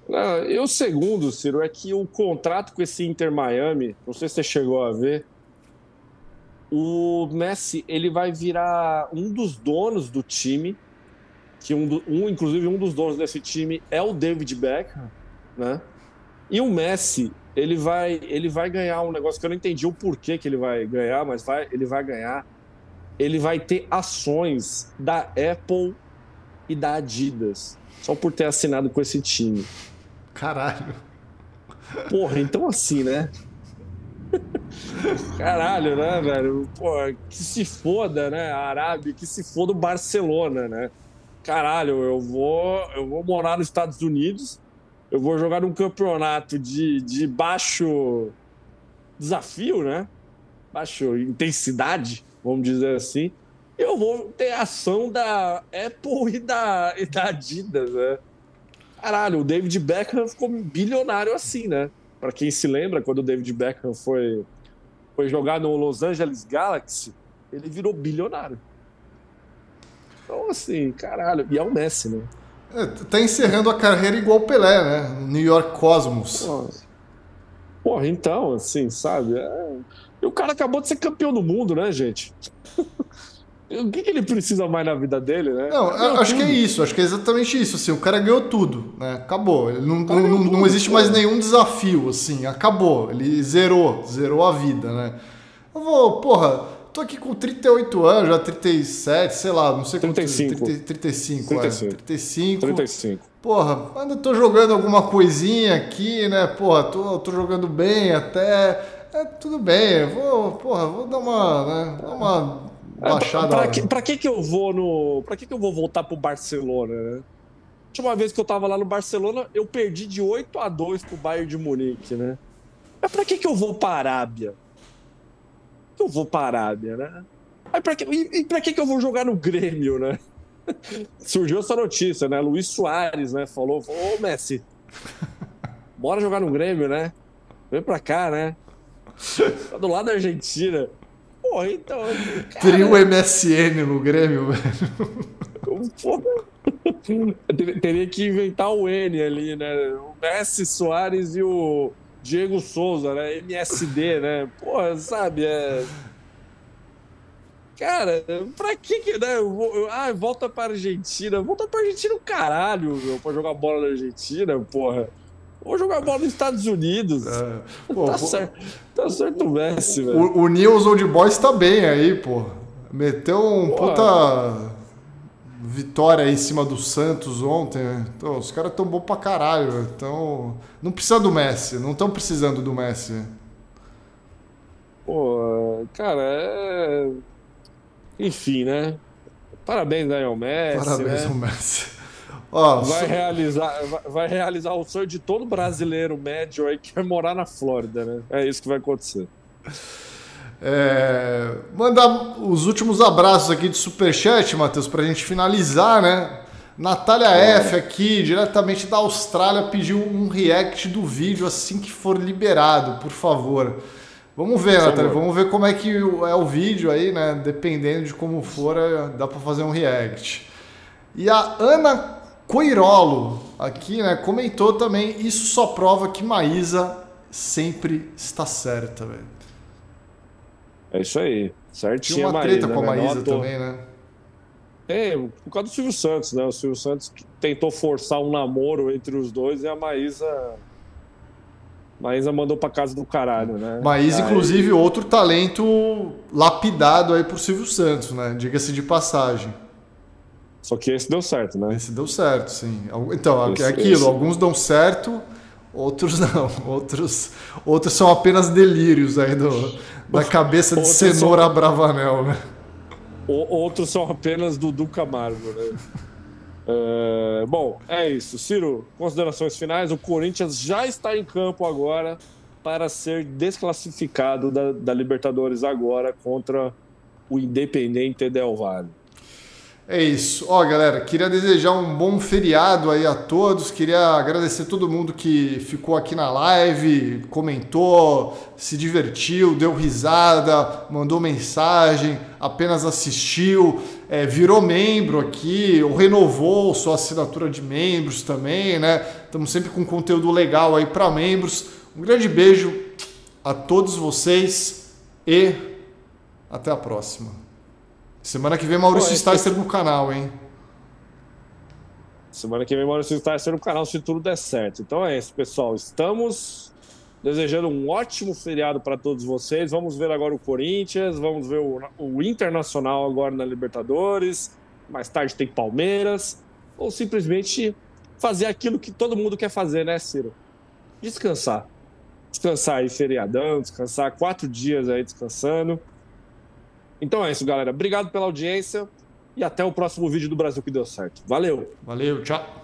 [SPEAKER 2] Não, e o segundo, Ciro, é que o contrato com esse Inter Miami, não sei se você chegou a ver, o Messi ele vai virar um dos donos do time, que um, um inclusive um dos donos desse time é o David Beckham, né? E o Messi ele vai, ele vai ganhar um negócio que eu não entendi o porquê que ele vai ganhar, mas vai, ele vai ganhar. Ele vai ter ações da Apple e da Adidas, só por ter assinado com esse time.
[SPEAKER 1] Caralho.
[SPEAKER 2] Porra, então assim, né? [LAUGHS] Caralho, né, velho? Pô, que se foda, né? A Arábia, que se foda o Barcelona, né? Caralho, eu vou, eu vou morar nos Estados Unidos eu vou jogar num campeonato de, de baixo desafio, né? Baixo intensidade, vamos dizer assim. Eu vou ter ação da Apple e da, e da Adidas, né? Caralho, o David Beckham ficou bilionário assim, né? Para quem se lembra, quando o David Beckham foi, foi jogar no Los Angeles Galaxy, ele virou bilionário. Então, assim, caralho. E é o Messi, né?
[SPEAKER 1] É, tá encerrando a carreira igual o Pelé, né? New York Cosmos.
[SPEAKER 2] Porra, então, assim, sabe? É... E o cara acabou de ser campeão do mundo, né, gente? [LAUGHS] o que, que, ele precisa mais na vida dele, né?
[SPEAKER 1] Não, acho tudo. que é isso, acho que é exatamente isso. Assim, o cara ganhou tudo, né? Acabou. Ele não, não, não, não existe mais nenhum desafio, assim, acabou. Ele zerou, zerou a vida, né? Eu vou, porra tô aqui com 38 anos, já 37, sei lá, não sei
[SPEAKER 2] 35.
[SPEAKER 1] quanto. 30, 35, 35. É, 35.
[SPEAKER 2] 35.
[SPEAKER 1] Porra, ainda tô jogando alguma coisinha aqui, né? Porra, tô, tô jogando bem até. É, tudo bem, vou, porra, vou dar uma, né, dar uma baixada.
[SPEAKER 2] Pra, pra, que, pra que que eu vou no. Pra que que eu vou voltar pro Barcelona, né? A última vez que eu tava lá no Barcelona, eu perdi de 8 a 2 pro Bayern de Munique, né? Mas pra que que eu vou pra Arábia? eu vou para a Arábia, né? Aí pra que, e pra que, que eu vou jogar no Grêmio, né? [LAUGHS] Surgiu essa notícia, né? Luiz Soares, né? Falou, ô Messi, bora jogar no Grêmio, né? Vem pra cá, né? Tá do lado da Argentina. Pô, então. [LAUGHS]
[SPEAKER 1] Teria um MSN no Grêmio, velho. [LAUGHS]
[SPEAKER 2] Teria que inventar o N ali, né? O Messi, Soares e o Diego Souza, né? MSD, né? Porra, sabe? É... Cara, pra que que, né? Ah, volta pra Argentina. Volta pra Argentina o caralho, meu, pra jogar bola na Argentina, porra. Vou jogar bola nos Estados Unidos. É. Pô, tá, pô, certo, tá certo o Messi, velho.
[SPEAKER 1] O, o News Old Boys tá bem aí, pô. Meteu um porra. puta vitória aí em cima do Santos ontem. Né? Então, os caras tão bom pra caralho. Então, não precisa do Messi. Não estão precisando do Messi.
[SPEAKER 2] Pô, cara, é... Enfim, né? Parabéns aí ao Messi.
[SPEAKER 1] Parabéns
[SPEAKER 2] né?
[SPEAKER 1] ao Messi.
[SPEAKER 2] Ó, vai, so... realizar, vai, vai, realizar o sonho de todo brasileiro médio aí que vai morar na Flórida, né? É isso que vai acontecer.
[SPEAKER 1] É, mandar os últimos abraços aqui de Superchat, Matheus, para a gente finalizar, né? Natália é. F aqui, diretamente da Austrália, pediu um react do vídeo assim que for liberado, por favor. Vamos ver, Natália, vamos ver como é que é o vídeo aí, né? Dependendo de como for, é, dá para fazer um react. E a Ana Coirolo aqui, né, comentou também, isso só prova que Maísa sempre está certa, velho.
[SPEAKER 2] É isso aí, certinho
[SPEAKER 1] Tinha uma treta Maísa, com a né? Maísa também, né?
[SPEAKER 2] É, por causa do Silvio Santos, né? O Silvio Santos tentou forçar um namoro entre os dois e a Maísa Maísa mandou pra casa do caralho, né?
[SPEAKER 1] Maísa, aí... inclusive, outro talento lapidado aí por Silvio Santos, né? Diga-se de passagem.
[SPEAKER 2] Só que esse deu certo, né?
[SPEAKER 1] Esse deu certo, sim. Então, esse, é aquilo, esse... alguns dão certo, outros [LAUGHS] não. Outros, outros são apenas delírios aí do, da [LAUGHS] cabeça de cenoura são... Bravanel, né?
[SPEAKER 2] Outros são apenas Dudu Camargo, né? é, bom, é isso. Ciro, considerações finais. O Corinthians já está em campo agora para ser desclassificado da, da Libertadores agora contra o Independente Del Valle.
[SPEAKER 1] É isso. Ó, galera, queria desejar um bom feriado aí a todos. Queria agradecer todo mundo que ficou aqui na live, comentou, se divertiu, deu risada, mandou mensagem, apenas assistiu, é, virou membro aqui, ou renovou sua assinatura de membros também, né? Estamos sempre com conteúdo legal aí para membros. Um grande beijo a todos vocês e até a próxima. Semana que vem Maurício Sticer no canal, hein?
[SPEAKER 2] Semana que vem Maurício Sticer no canal, se tudo der certo. Então é isso, pessoal. Estamos desejando um ótimo feriado para todos vocês. Vamos ver agora o Corinthians, vamos ver o, o Internacional agora na Libertadores. Mais tarde tem Palmeiras. Ou simplesmente fazer aquilo que todo mundo quer fazer, né, Ciro? Descansar. Descansar aí, feriadão, descansar quatro dias aí descansando. Então é isso, galera. Obrigado pela audiência e até o próximo vídeo do Brasil que deu certo. Valeu.
[SPEAKER 1] Valeu, tchau.